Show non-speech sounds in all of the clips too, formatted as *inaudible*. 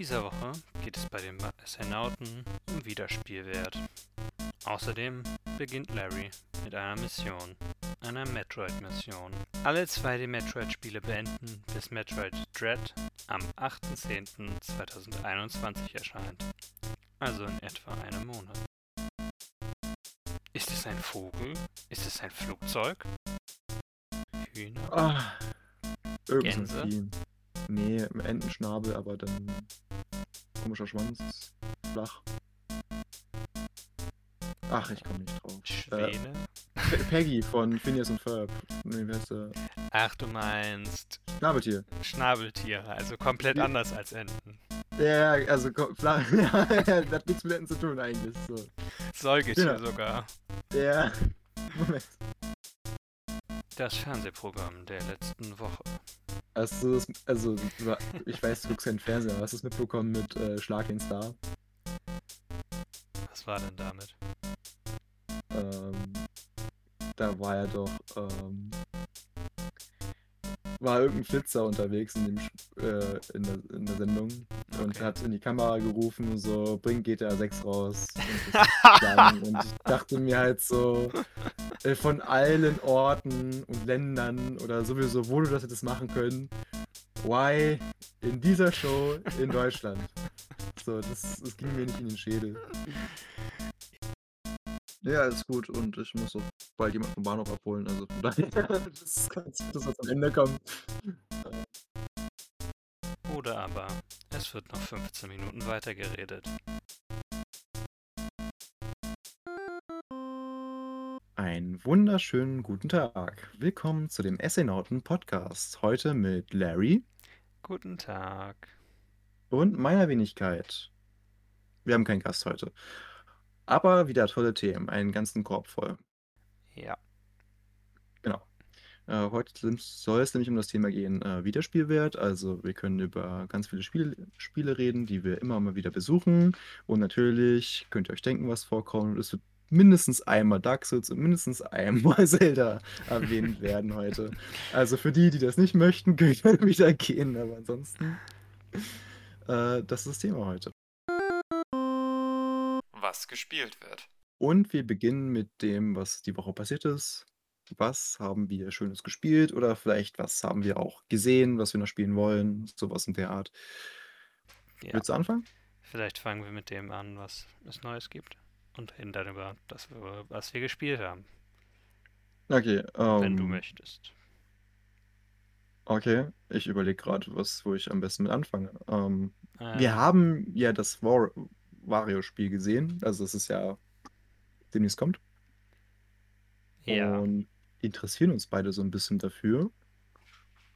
dieser Woche geht es bei den Astronauten um Wiederspielwert. Außerdem beginnt Larry mit einer Mission, einer Metroid-Mission. Alle 2D-Metroid-Spiele beenden, bis Metroid Dread am 8.10.2021 erscheint. Also in etwa einem Monat. Ist es ein Vogel? Ist es ein Flugzeug? Hühner? So Gänse? Nee, im Entenschnabel, aber dann komischer Schwanz, flach. Ach, ich komme nicht drauf. Äh, Schwäne? Pe- Peggy von Phineas und Ferb. Nee, wie heißt der? Ach, du meinst Schnabeltier. Schnabeltiere, also komplett Wie- anders als Enten. Ja, ja, also flach. *laughs* Ja, das hat nichts mit Enten zu tun eigentlich. So. Säugetier Genau. sogar. Ja. *laughs* Moment. Das Fernsehprogramm der letzten Woche. Hast du das, also, ich weiß, du guckst keinen Fernseher, aber hast du es mitbekommen mit äh, Schlag den Star? Was war denn damit? Ähm, da war ja doch, ähm, war irgendein Flitzer unterwegs in, dem, äh, in, der, in der Sendung und Okay. hat in die Kamera gerufen, so, bring GTA 6 raus. Und, das *laughs* und ich dachte mir halt so, äh, von allen Orten und Ländern oder sowieso, wo du das hättest machen können, why in dieser Show in *laughs* Deutschland? So, das, das ging mir nicht in den Schädel. Ja, ist gut und ich muss auch bald jemand vom Bahnhof abholen, also von daher, *laughs* das gut, dass wir zum Ende kommen. Oder aber es wird noch 15 Minuten weiter Einen wunderschönen guten Tag. Willkommen zu dem Essainauten Podcast. Heute mit Larry Guten Tag. und meiner Wenigkeit. Wir haben keinen Gast heute. Aber wieder tolle Themen, einen ganzen Korb voll. Ja, Genau. Äh, heute soll es nämlich um das Thema gehen, äh, Wiederspielwert. Also wir können über ganz viele Spiele, Spiele reden, die wir immer mal wieder besuchen. Und natürlich könnt ihr euch denken, was vorkommt. Es wird mindestens einmal Dark Souls und mindestens einmal *laughs* Zelda erwähnt werden heute. Also für die, die das nicht möchten, *laughs* könnt ihr wieder gehen. Aber ansonsten, äh, das ist das Thema heute. was gespielt wird. Und wir beginnen mit dem, was die Woche passiert ist. Was haben wir Schönes gespielt oder vielleicht was haben wir auch gesehen, was wir noch spielen wollen, sowas in der Art. Ja, Willst du anfangen? vielleicht fangen wir mit dem an, was es Neues gibt. Und reden dann über das, was wir gespielt haben, Okay, wenn du ähm, möchtest. okay, ich überlege gerade, was, wo ich am besten mit anfange. Ähm, Ähm, wir haben ja das War Wario-Spiel gesehen, also es ist ja demnächst kommt. ja, Und interessieren uns beide so ein bisschen dafür.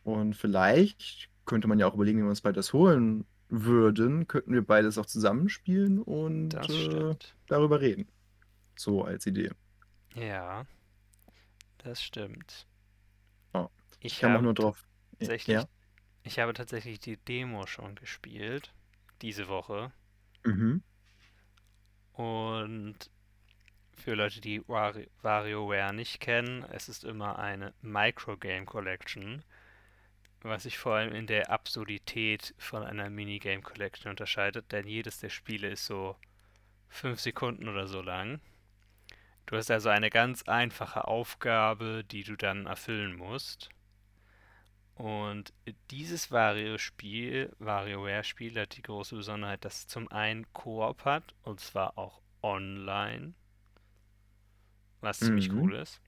Und vielleicht könnte man ja auch überlegen, wenn wir uns beides holen würden, könnten wir beides auch zusammenspielen und äh, darüber reden. So als Idee. Ja, das stimmt. Ja, Ich kam auch habe nur drauf. tatsächlich, Ja. ich habe tatsächlich die Demo schon gespielt, diese Woche. Mhm. Und für Leute, die Wari- WarioWare nicht kennen, es ist immer eine Microgame Collection, was sich vor allem in der Absurdität von einer Minigame Collection unterscheidet, denn jedes der Spiele ist so fünf Sekunden oder so lang. Du hast also eine ganz einfache Aufgabe, die du dann erfüllen musst. Und dieses Wario-Spiel, WarioWare-Spiel, hat die große Besonderheit, dass es zum einen Koop hat, und zwar auch online, was ziemlich Mhm. cool ist,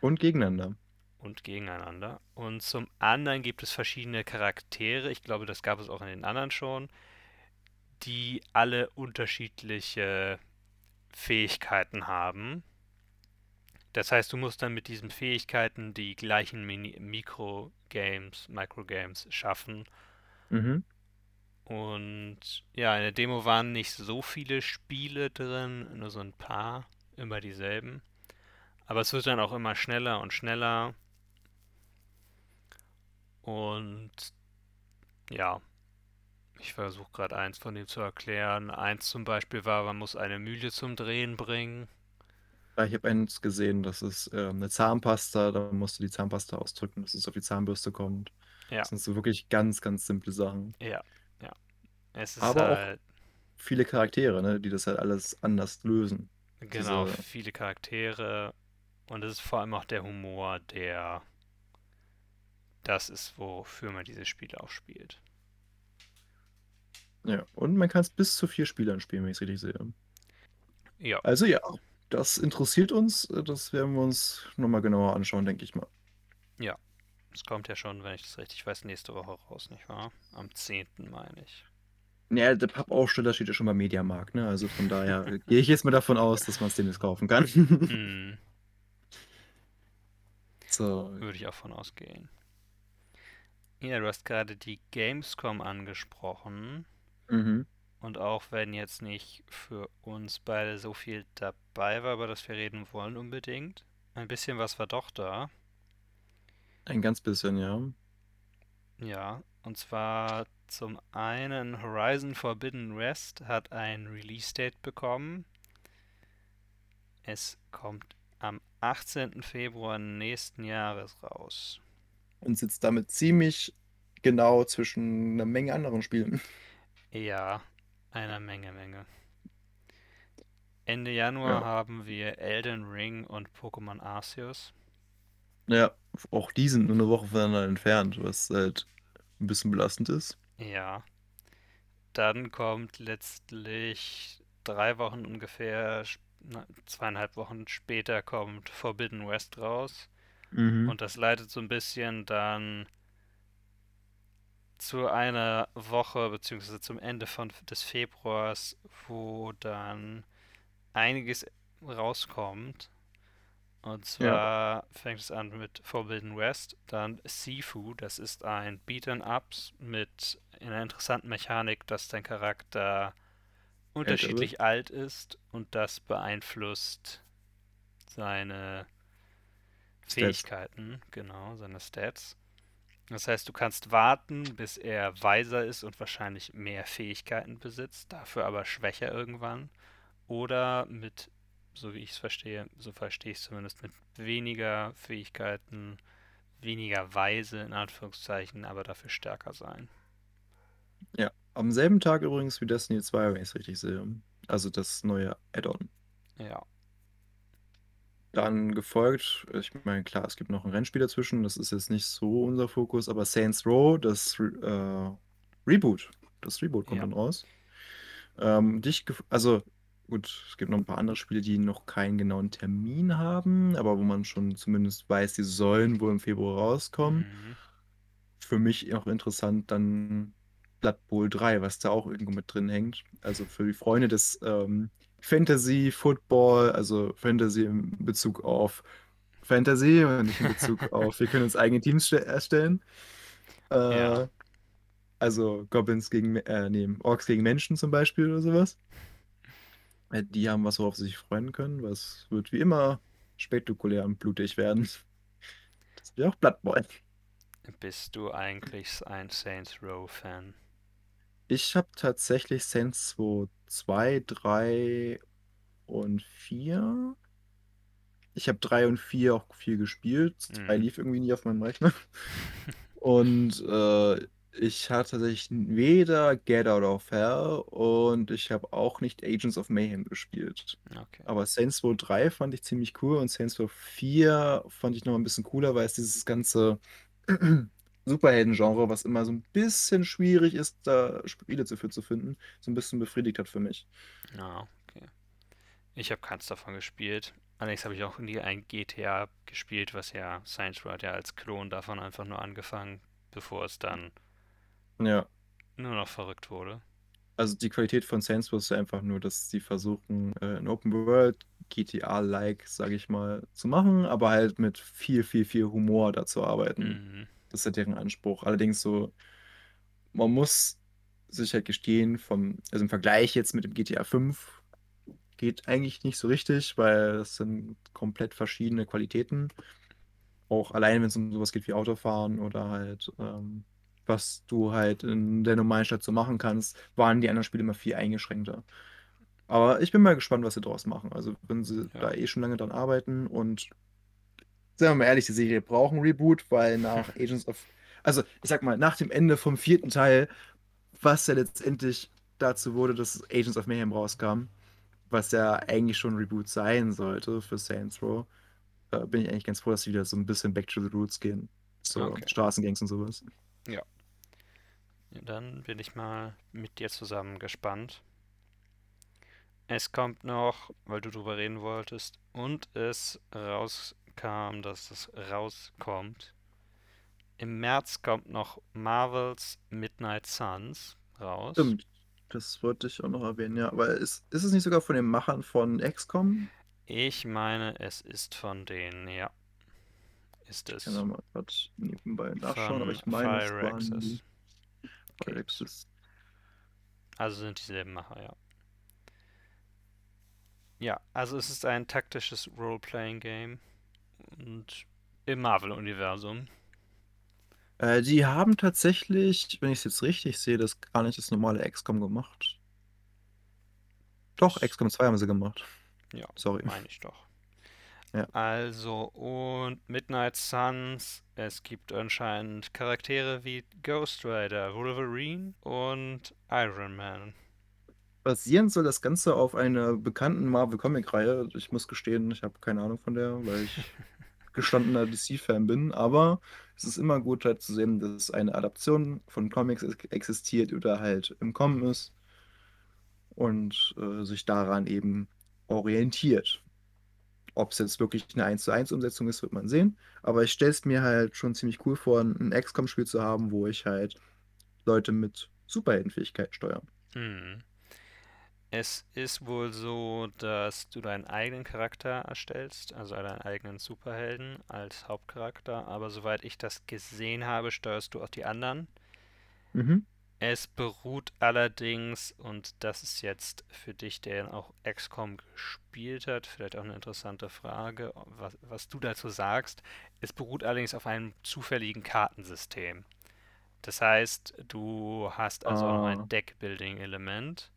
Und gegeneinander. Und gegeneinander. Und zum anderen gibt es verschiedene Charaktere, ich glaube, das gab es auch in den anderen schon, die alle unterschiedliche Fähigkeiten haben. Das heißt, du musst dann mit diesen Fähigkeiten die gleichen Mini Mikrogames, Microgames schaffen. Mhm. Und ja, in der Demo waren nicht so viele Spiele drin, nur so ein paar, immer dieselben. Aber es wird dann auch immer schneller und schneller. Und ja, ich versuche gerade eins von dem zu erklären. Eins zum Beispiel war, man muss eine Mühle zum Drehen bringen. Ich habe eins gesehen, das ist ähm, eine Zahnpasta, da musst du die Zahnpasta ausdrücken, dass es auf die Zahnbürste kommt. Ja. Das sind so wirklich ganz, ganz simple Sachen. Ja, ja. Es ist Aber auch halt, viele Charaktere, ne, die das halt alles anders lösen. genau, Diese, viele Charaktere und es ist vor allem auch der Humor, der das ist, wofür man diese Spiele auch spielt. ja. Und man kann es bis zu vier Spielern spielen, wenn ich es richtig sehe. Ja, Also ja, das interessiert uns. Das werden wir uns nochmal genauer anschauen, denke ich mal. ja. Es kommt ja schon, wenn ich das richtig weiß, nächste Woche raus, nicht wahr? Am 10. meine ich. Ja, der Pappaufsteller steht ja schon beim Mediamarkt, ne? Also von daher äh, gehe ich jetzt mal davon aus, dass man es demnächst kaufen kann. Hm, *laughs* So. würde ich auch von ausgehen. Ja, du hast gerade die Gamescom angesprochen. Mhm. Und auch wenn jetzt nicht für uns beide so viel dabei war, über das wir reden wollen unbedingt, ein bisschen was war doch da. Ein ganz bisschen, ja. Ja, und zwar zum einen Horizon Forbidden West hat ein Release-Date bekommen. Es kommt am 18. Februar nächsten Jahres raus. Und sitzt damit ziemlich genau zwischen einer Menge anderen Spielen. Ja, einer Menge, Menge. Ende Januar Ja. haben wir Elden Ring und Pokémon Arceus. Ja, auch die sind nur eine Woche voneinander entfernt, was halt ein bisschen belastend ist. Ja, dann kommt letztlich drei Wochen ungefähr, zweieinhalb Wochen später kommt Forbidden West raus. Mhm. Und das leitet so ein bisschen dann zu einer Woche beziehungsweise zum Ende von, des Februars, wo dann einiges rauskommt. Und Ja, zwar fängt es an mit Forbidden West, dann Sifu, das ist ein Beat'em-Ups mit einer interessanten Mechanik, dass dein Charakter unterschiedlich alt ist und das beeinflusst seine Stats. Fähigkeiten, genau, seine Stats. Das heißt, du kannst warten, bis er weiser ist und wahrscheinlich mehr Fähigkeiten besitzt, dafür aber schwächer irgendwann. Oder mit, so wie ich es verstehe, so verstehe ich es zumindest, mit weniger Fähigkeiten, weniger weise in Anführungszeichen, aber dafür stärker sein. Ja, am selben Tag übrigens wie Destiny 2, wenn ich es richtig sehe. Also das neue Add-on. Ja, Dann gefolgt, ich meine, klar, es gibt noch ein Rennspiel dazwischen, das ist jetzt nicht so unser Fokus, aber Saints Row, das äh, Reboot. Das Reboot kommt ja. dann raus. Ähm, dich, also gut, es gibt noch ein paar andere Spiele, die noch keinen genauen Termin haben, aber wo man schon zumindest weiß, die sollen wohl im Februar rauskommen. Mhm. Für mich auch interessant dann Blood Bowl 3, was da auch irgendwo mit drin hängt. Also für die Freunde des ähm, Fantasy Football, also Fantasy in Bezug auf Fantasy und nicht in Bezug *laughs* auf, wir können uns eigene Teams ste- erstellen. Ja, Äh, also Goblins gegen, äh, nee, Orks gegen Menschen zum Beispiel oder sowas. Äh, Die haben was, worauf sie sich freuen können. Was wird wie immer spektakulär und blutig werden. Das wird auch Blood Bowl. bist du eigentlich ein Saints Row-Fan? Ich habe tatsächlich Saints 2, 2, 3 und 4. Ich habe 3 und 4 auch viel gespielt. 2 Mhm. lief irgendwie nie auf meinem Rechner. Und äh, ich hatte tatsächlich weder Get Out of Hell und ich habe auch nicht Agents of Mayhem gespielt. Okay. Aber Saints Row 3 fand ich ziemlich cool und Saints Row 4 fand ich noch ein bisschen cooler, weil es dieses ganze Superhelden-Genre, was immer so ein bisschen schwierig ist, da Spiele dafür zu finden, so ein bisschen befriedigt hat für mich. Ah, okay. Ich habe keins davon gespielt. Allerdings habe ich auch nie ein GTA gespielt, was ja Saints Row hat ja als Klon davon einfach nur angefangen, bevor es dann Ja, nur noch verrückt wurde. also die Qualität von Saints Row ist ja einfach nur, dass sie versuchen, äh, ein Open World GTA-like, sage ich mal, zu machen, aber halt mit viel, viel, viel Humor da zu arbeiten. Mhm. Das ist ja deren Anspruch. Allerdings so, man muss sich halt gestehen, vom, also im Vergleich jetzt mit dem GTA 5 geht eigentlich nicht so richtig, weil das sind komplett verschiedene Qualitäten. Auch allein, wenn es um sowas geht wie Autofahren oder halt, ähm, was du halt in der normalen Stadt so machen kannst, waren die anderen Spiele immer viel eingeschränkter. Aber ich bin mal gespannt, was sie draus machen. Also, wenn sie Ja. da eh schon lange dran arbeiten und sagen wir mal ehrlich, die Serie braucht einen Reboot, weil nach *laughs* Agents of, also ich sag mal, nach dem Ende vom vierten Teil was ja letztendlich dazu wurde, dass Agents of Mayhem rauskam, was ja eigentlich schon ein Reboot sein sollte für Saints Row, äh, bin ich eigentlich ganz froh, dass sie wieder so ein bisschen back to the roots gehen. So Okay. Straßengangs und sowas. Ja, dann bin ich mal mit dir zusammen gespannt. Es kommt noch, weil du drüber reden wolltest, und es rauskam, dass es rauskommt. Im März kommt noch Marvels Midnight Suns raus. Stimmt. Das wollte ich auch noch erwähnen, ja. Aber ist, ist es nicht sogar von den Machern von XCOM? Ich meine, es ist von denen, ja. Ist es. Ich kann da mal gerade nebenbei nachschauen, Von aber ich meine, es Fire waren Access. die. Access. Also sind dieselben Macher, ja. Ja, also es ist ein taktisches Role-Playing-Game und im Marvel-Universum. Äh, die haben tatsächlich, wenn ich es jetzt richtig sehe, das gar nicht das normale XCOM gemacht. Doch, XCOM 2 haben sie gemacht. Ja, Sorry. meine ich doch. Ja. Also, und Midnight Suns, es gibt anscheinend Charaktere wie Ghost Rider, Wolverine und Iron Man. Basieren soll das Ganze auf einer bekannten Marvel-Comic-Reihe. Ich muss gestehen, ich habe keine Ahnung von der, weil ich *laughs* gestandener DC-Fan bin. Aber es ist immer gut halt zu sehen, dass eine Adaption von Comics ex- existiert oder halt im Kommen ist und äh, sich daran eben orientiert. Ob es jetzt wirklich eine 1 zu 1 Umsetzung ist, wird man sehen. Aber ich stelle es mir halt schon ziemlich cool vor, ein XCOM-Spiel zu haben, wo ich halt Leute mit Superheldenfähigkeit steuere. Hm. Es ist wohl so, dass du deinen eigenen Charakter erstellst, also deinen eigenen Superhelden als Hauptcharakter, aber soweit ich das gesehen habe, steuerst du auch die anderen. Mhm. Es beruht allerdings, und das ist jetzt für dich, der auch XCOM gespielt hat, vielleicht auch eine interessante Frage, was, was du dazu sagst. Es beruht allerdings auf einem zufälligen Kartensystem. Das heißt, du hast also auch noch Ah. ein Deck-Building-Element,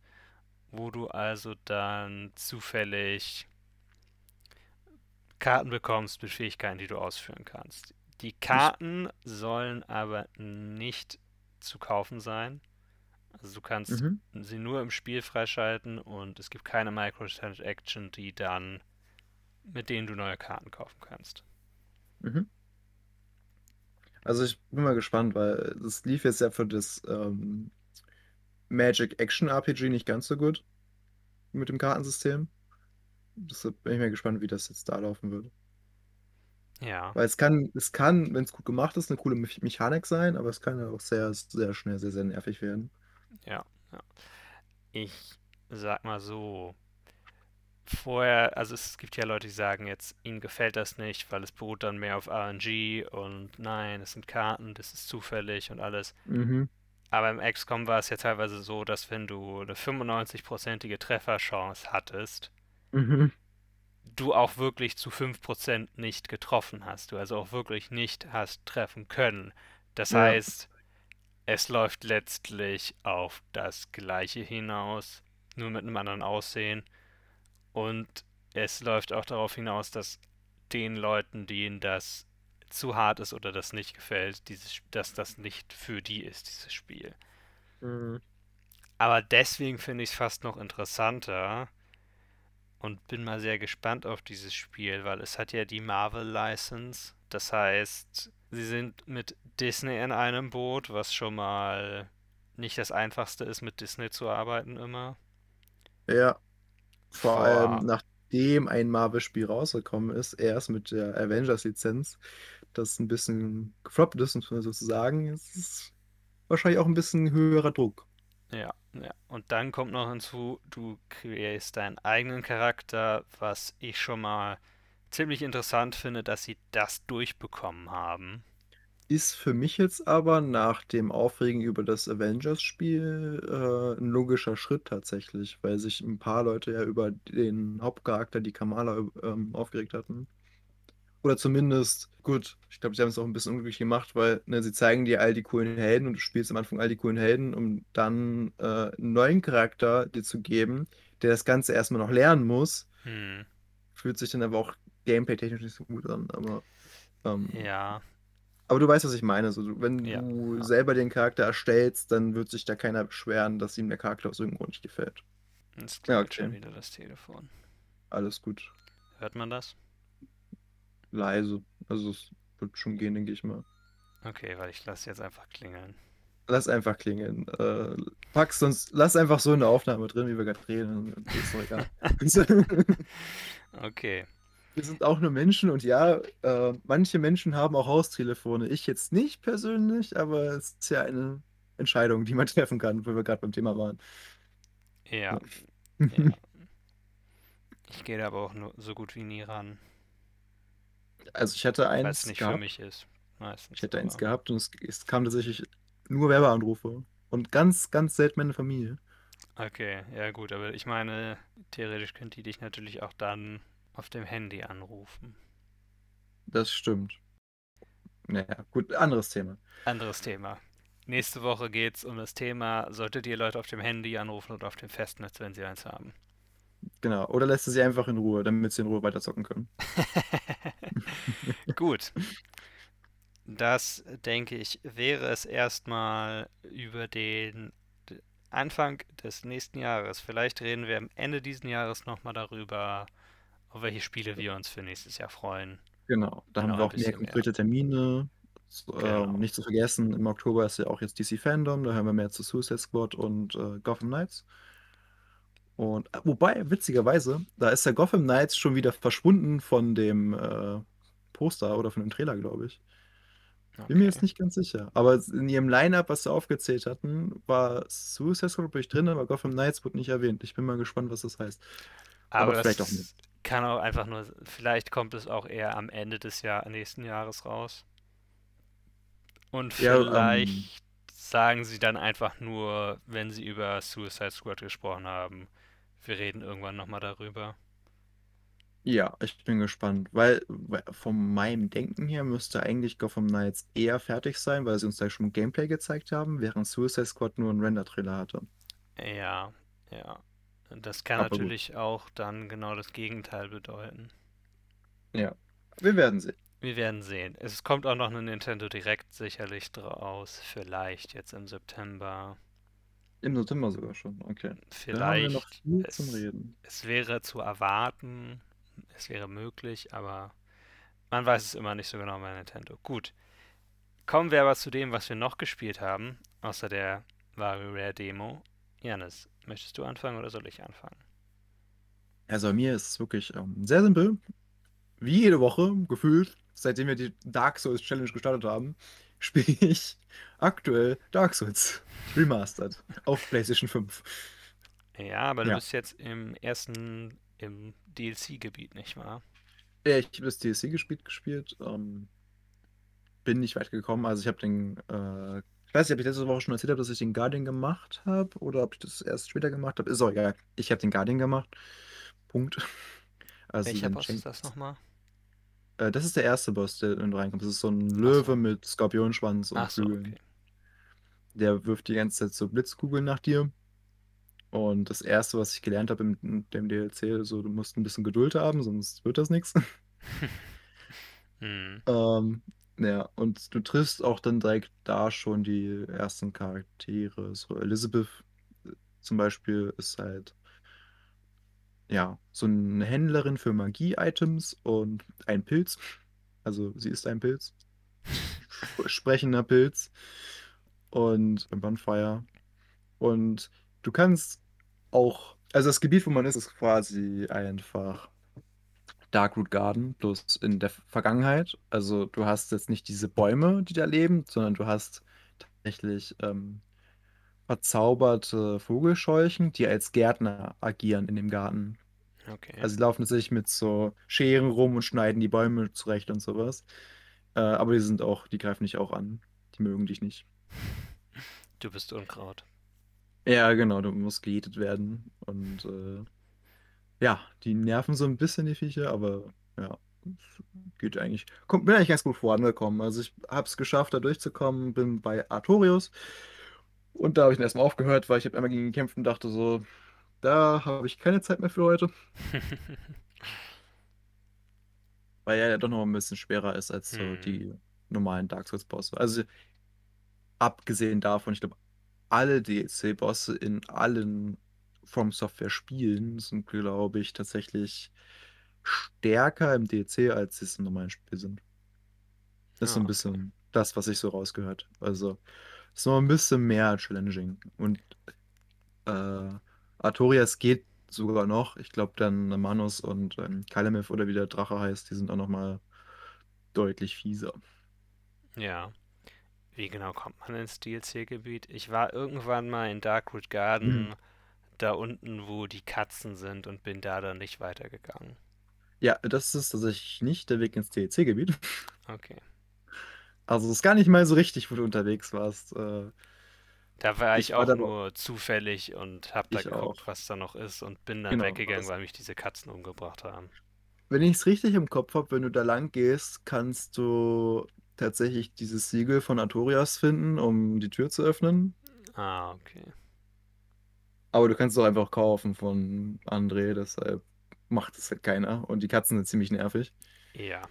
wo du also dann zufällig Karten bekommst mit Fähigkeiten, die du ausführen kannst. Die Karten sollen aber nicht zu kaufen sein. Also du kannst Mhm. sie nur im Spiel freischalten und es gibt keine Microtransaction, die dann mit denen du neue Karten kaufen kannst. Mhm. Also ich bin mal gespannt, weil es lief jetzt ja für das ähm, Magic Action RPG nicht ganz so gut mit dem Kartensystem. Deshalb bin ich mal gespannt, wie das jetzt da laufen wird. Ja, Weil es kann, es kann, wenn es gut gemacht ist, eine coole Me Mechanik sein, aber es kann ja auch sehr, sehr schnell, sehr, sehr nervig werden. ja, ja. Ich sag mal so, vorher, also es gibt ja Leute, die sagen jetzt, ihnen gefällt das nicht, weil es beruht dann mehr auf RNG und nein, es sind Karten, das ist zufällig und alles. Mhm. Aber im XCOM war es ja teilweise so, dass wenn du eine 95-prozentige Trefferchance hattest, Mhm. du auch wirklich zu 5% nicht getroffen hast. Du also auch wirklich nicht hast treffen können. Das Ja. heißt, es läuft letztlich auf das Gleiche hinaus, nur mit einem anderen Aussehen. Und es läuft auch darauf hinaus, dass den Leuten, denen das zu hart ist oder das nicht gefällt, dieses, dass das nicht für die ist, dieses Spiel. Mhm. Aber deswegen finde ich es fast noch interessanter und bin mal sehr gespannt auf dieses Spiel, weil es hat ja die Marvel-License. Das heißt, sie sind mit Disney in einem Boot, was schon mal nicht das Einfachste ist, mit Disney zu arbeiten immer. Ja, vor Vor- allem nachdem ein Marvel-Spiel rausgekommen ist, erst mit der Avengers-Lizenz, das ein bisschen gefloppt ist, sozusagen, es ist wahrscheinlich auch ein bisschen höherer Druck. Ja, ja. Und dann kommt noch hinzu, du kreierst deinen eigenen Charakter, was ich schon mal ziemlich interessant finde, dass sie das durchbekommen haben. Ist für mich jetzt aber nach dem Aufregen über das Avengers-Spiel äh, ein logischer Schritt tatsächlich, weil sich ein paar Leute ja über den Hauptcharakter, die Kamala, ähm, aufgeregt hatten. Oder zumindest, gut, ich glaube, sie haben es auch ein bisschen unglücklich gemacht, weil ne, sie zeigen dir all die coolen Helden und du spielst am Anfang all die coolen Helden, um dann äh, einen neuen Charakter dir zu geben, der das Ganze erstmal noch lernen muss. Hm, Fühlt sich dann aber auch gameplay-technisch nicht so gut an, aber ähm, ja. Aber du weißt, was ich meine. So, du- wenn Ja, du ja. selber den Charakter erstellst, dann wird sich da keiner beschweren, dass ihm der Charakter aus irgendeinem Grund nicht gefällt. Jetzt Ja, klingelt schon okay. wieder das Telefon. Alles gut. Hört man das? Leise. Also es wird schon gehen, denke ich mal. Okay, weil ich lasse jetzt einfach klingeln. Lass einfach klingeln. Äh, pack's sonst, lass einfach so eine Aufnahme drin, wie wir gerade reden. Ist doch egal. *laughs* *laughs* Okay. Wir sind auch nur Menschen und ja, äh, manche Menschen haben auch Haustelefone. Ich jetzt nicht persönlich, aber es ist ja eine Entscheidung, die man *laughs* treffen kann, wo wir gerade beim Thema waren. Ja, ja. *laughs* Ich gehe da aber auch nur so gut wie nie ran, Also ich hatte weil es eins nicht für gehabt. mich ist. Meistens. Ich hätte eins gehabt und es, es kam tatsächlich nur Werbeanrufe. Und ganz, ganz selten meine Familie. Okay, ja gut, aber ich meine, theoretisch könnte die dich natürlich auch dann auf dem Handy anrufen. Das stimmt. Naja, gut, anderes Thema. Anderes Thema. Nächste Woche geht es um das Thema, solltet ihr Leute auf dem Handy anrufen oder auf dem Festnetz, wenn sie eins haben? Genau. Oder lässt du sie einfach in Ruhe, damit sie in Ruhe weiterzocken können. *laughs* Gut. Das, denke ich, wäre es erstmal über den Anfang des nächsten Jahres. Vielleicht reden wir am Ende dieses Jahres nochmal darüber, auf welche Spiele wir uns für nächstes Jahr freuen. Genau. Da Genau, haben wir ein auch mehr bisschen mehr. konkrete Termine. So, Genau. ähm, nicht zu vergessen, im Oktober ist ja auch jetzt DC Fandom, da hören wir mehr zu Suicide Squad und äh, Gotham Knights. Und äh, wobei, witzigerweise, da ist der Gotham Knights schon wieder verschwunden von dem äh, Poster oder von dem Trailer, glaube ich. Bin mir Okay. jetzt nicht ganz sicher. Aber in ihrem Line-Up, was sie aufgezählt hatten, war Suicide Squad glaube ich drin, aber Gotham Knights wurde nicht erwähnt. Ich bin mal gespannt, was das heißt. Aber Aber vielleicht auch nicht. Kann auch einfach nur, vielleicht kommt es auch eher am Ende des Jahr, nächsten Jahres raus. Und Ja, ähm, vielleicht sagen sie dann einfach nur, wenn sie über Suicide Squad gesprochen haben, wir reden irgendwann nochmal darüber. Ja, ich bin gespannt, weil weil von meinem Denken her müsste eigentlich Gotham Knights eher fertig sein, weil sie uns da schon Gameplay gezeigt haben, während Suicide Squad nur einen Render-Trailer hatte. Ja, ja. Das kann Aber gut. natürlich auch dann genau das Gegenteil bedeuten. Ja, wir werden sehen. Wir werden sehen. Es kommt auch noch eine Nintendo Direct sicherlich draus. Vielleicht jetzt im September. Im September sogar schon, okay. Da haben wir noch Vielleicht. Es, Reden. es wäre zu erwarten. Es wäre möglich, aber man weiß es immer nicht so genau bei Nintendo. Gut. Kommen wir aber zu dem, was wir noch gespielt haben, außer der WarioWare Demo. Janis, möchtest du anfangen oder soll ich anfangen? Also mir ist es wirklich ähm, sehr simpel. Wie jede Woche, gefühlt, seitdem wir die Dark Souls Challenge gestartet haben, *laughs* spiele ich aktuell Dark Souls *laughs* Remastered auf PlayStation 5. Ja, aber du Ja. bist jetzt im ersten, im DLC-Gebiet, nicht wahr? Ja, ich habe das DLC gespielt, gespielt. Ähm, bin nicht weit gekommen. Also ich habe den, äh, ich weiß nicht, ob ich letzte Woche schon erzählt habe, dass ich den Guardian gemacht habe oder ob ich das erst später gemacht habe. Ist auch egal. Ich habe den Guardian gemacht. Punkt. *laughs* Also Welcher Boss ist Shank- das nochmal? Äh, das ist der erste Boss, der in reinkommt. Das ist so ein Ach so. Löwe mit Skorpionschwanz und Ach so, Flügeln. okay. Der wirft die ganze Zeit so Blitzkugeln nach dir. Und das erste, was ich gelernt habe in, in dem DLC, so du musst ein bisschen Geduld haben, sonst wird das nichts. *laughs* *laughs* Hm. Ähm, ja, und du triffst auch dann direkt da schon die ersten Charaktere. So Elizabeth äh, zum Beispiel ist halt, ja, so eine Händlerin für Magie-Items und ein Pilz. Also sie ist ein Pilz. Sp- Sprechender Pilz. Und ein Bonfire. Und du kannst auch, also das Gebiet, wo man ist, ist quasi einfach Darkroot Garden, bloß in der Vergangenheit. Also du hast jetzt nicht diese Bäume, die da leben, sondern du hast tatsächlich ähm, verzauberte Vogelscheuchen, die als Gärtner agieren in dem Garten. Okay. Also sie laufen tatsächlich mit so Scheren rum und schneiden die Bäume zurecht und sowas. Äh, aber die sind auch, die greifen dich auch an. Die mögen dich nicht. Du bist Unkraut. Ja, genau, du musst gejätet werden. Und äh, ja, die nerven so ein bisschen, die Viecher, aber ja, es geht eigentlich. Komm, bin eigentlich ganz gut vorangekommen. Also ich habe es geschafft, da durchzukommen, bin bei Artorius. Und da habe ich dann erstmal aufgehört, weil ich habe einmal gegen ihn gekämpft und dachte so, da habe ich keine Zeit mehr für heute. *laughs* Weil er ja doch noch ein bisschen schwerer ist als so Hm. die normalen Dark Souls-Bosse. Also abgesehen davon, ich glaube, alle DLC-Bosse in allen From Software-Spielen sind, glaube ich, tatsächlich stärker im DLC, als sie es im normalen Spiel sind. Das ist so Ah, ein okay. bisschen das, was ich so rausgehört. Also, ist noch ein bisschen mehr challenging. Und äh, Artorias geht sogar noch. Ich glaube, dann Manus und ähm, Kalemeth oder wie der Drache heißt, die sind auch noch mal deutlich fieser. Ja. Wie genau kommt man ins DLC-Gebiet? Ich war irgendwann mal in Darkwood Hm. Da unten, wo die Katzen sind und bin da dann nicht weitergegangen. Ja, das ist tatsächlich nicht der Weg ins DLC-Gebiet. *laughs* Okay. Also, es ist gar nicht mal so richtig, wo du unterwegs warst. Äh, Da war ich ich war auch da, nur zufällig und hab da ich auch. geguckt, was da noch ist und bin dann Genau. weggegangen, weil mich diese Katzen umgebracht haben. wenn ich es richtig im Kopf habe, wenn du da lang gehst, kannst du tatsächlich dieses Siegel von Artorias finden, um die Tür zu öffnen. Ah, okay. Aber du kannst es auch einfach kaufen von André, deshalb macht es halt keiner. Und die Katzen sind ziemlich nervig. Ja.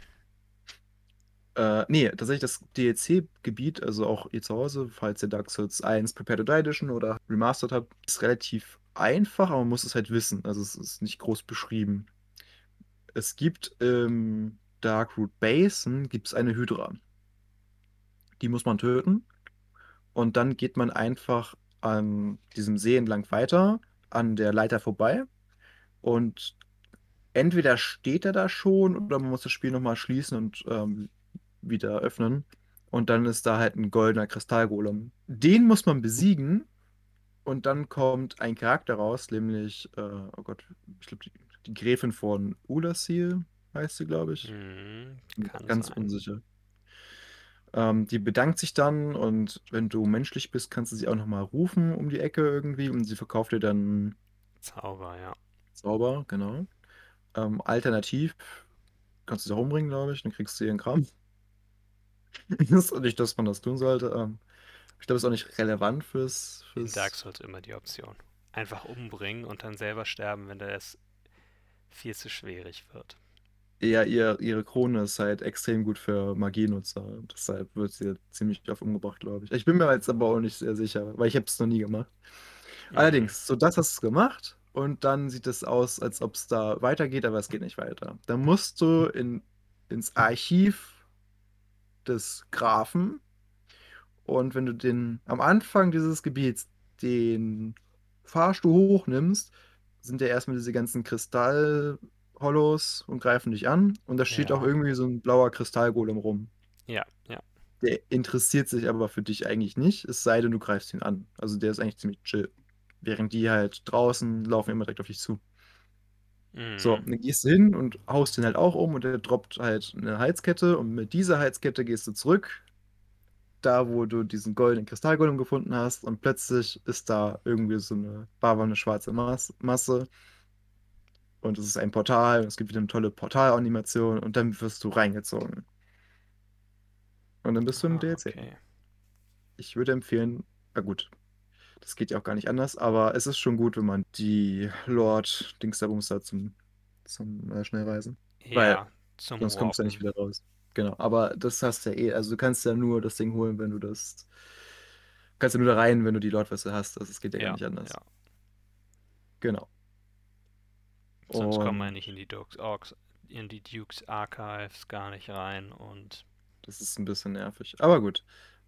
Äh, nee, tatsächlich das DLC-Gebiet, also auch ihr zu Hause, falls ihr Dark Souls 1 Prepared to Die Edition oder Remastered habt, ist relativ einfach, aber man muss es halt wissen. Also es ist nicht groß beschrieben. Es gibt im Darkroot Basin gibt's eine Hydra. Die muss man töten. Und dann geht man einfach an diesem See entlang weiter, an der Leiter vorbei. Und entweder steht er da schon oder man muss das Spiel nochmal schließen und ähm, wieder öffnen. Und dann ist da halt ein goldener Kristallgolem. Den muss man besiegen und dann kommt ein Charakter raus, nämlich, äh, oh Gott, ich glaube, die, die Gräfin von Ulasil heißt sie, glaube ich. Hm, kann ganz sein. unsicher. Ähm, die bedankt sich dann und wenn du menschlich bist, kannst du sie auch nochmal rufen um die Ecke irgendwie und sie verkauft dir dann Zauber, ja. Zauber, genau. Ähm, alternativ kannst du sie auch umbringen, glaube ich, dann kriegst du ihren Kram. *laughs* Das ist nicht, dass man das tun sollte. Ähm, ich glaube, es ist auch nicht relevant fürs, In Dark fürs. Souls immer die Option. Einfach umbringen und dann selber sterben, wenn das viel zu schwierig wird. Ja, ihr, ihre Krone ist halt extrem gut für Magienutzer. Deshalb wird sie ziemlich oft umgebracht, glaube ich. Ich bin mir jetzt aber auch nicht sehr sicher, weil ich habe es noch nie gemacht. Mhm. Allerdings, so das hast du gemacht und dann sieht es aus, als ob es da weitergeht, aber es geht nicht weiter. Dann musst du in, ins Archiv des Grafen und wenn du den am Anfang dieses Gebiets den Fahrstuhl hochnimmst, sind ja erstmal diese ganzen Kristall-Hollows und greifen dich an und da steht auch Ja. irgendwie so ein blauer Kristallgolem rum. Ja, ja. Der interessiert sich aber für dich eigentlich nicht, es sei denn, du greifst ihn an. Also der ist eigentlich ziemlich chill. Während die halt draußen laufen immer direkt auf dich zu. So, Mhm. dann gehst du hin und haust den halt auch um und der droppt halt eine Halskette und mit dieser Halskette gehst du zurück, da wo du diesen goldenen Kristallgolem gefunden hast und plötzlich ist da irgendwie so eine barberne schwarze Mas Masse und es ist ein Portal und es gibt wieder eine tolle Portalanimation und dann wirst du reingezogen. Und dann bist du im Ah, DLC. okay. Ich würde empfehlen, na gut, das geht ja auch gar nicht anders, aber es ist schon gut, wenn man die Lord Dingsdabums da zum, zum äh, Schnellreisen. Weil Ja, zum sonst kommst du ja nicht wieder raus. Genau, aber das hast du ja eh, also du kannst ja nur das Ding holen, wenn du das, kannst ja nur da rein, wenn du die Lordweste hast, also es geht ja gar Ja, nicht anders. ja. Genau. Sonst kommt man Und nicht in die Dukes, Orks, in die Dukes Archives gar nicht rein und das ist ein bisschen nervig. Aber gut,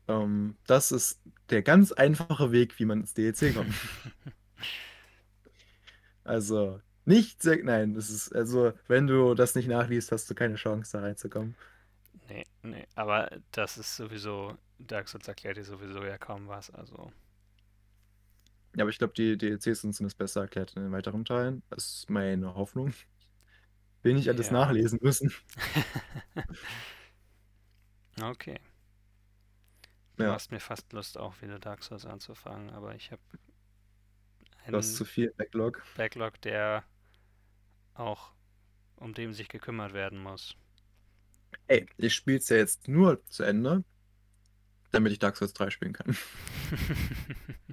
ähm, das ist der ganz einfache Weg, wie man ins DLC kommt. *laughs* Also nicht sehr, nein, das ist, also wenn du das nicht nachliest, hast du keine Chance, da reinzukommen. nee, nee, aber das ist sowieso, Dark Souls erklärt dir sowieso ja kaum was, also Ja, aber ich glaube, die DLCs sind zumindest besser erklärt in den weiteren Teilen. Das ist meine Hoffnung. Will nicht alles ja. nachlesen müssen. *laughs* Okay. Du Ja, machst mir fast Lust, auch wieder Dark Souls anzufangen, aber ich habe du hast zu einen viel Backlog. Backlog, der auch um dem sich gekümmert werden muss. Ey, ich spiele es ja jetzt nur zu Ende, damit ich Dark Souls 3 spielen kann. *laughs*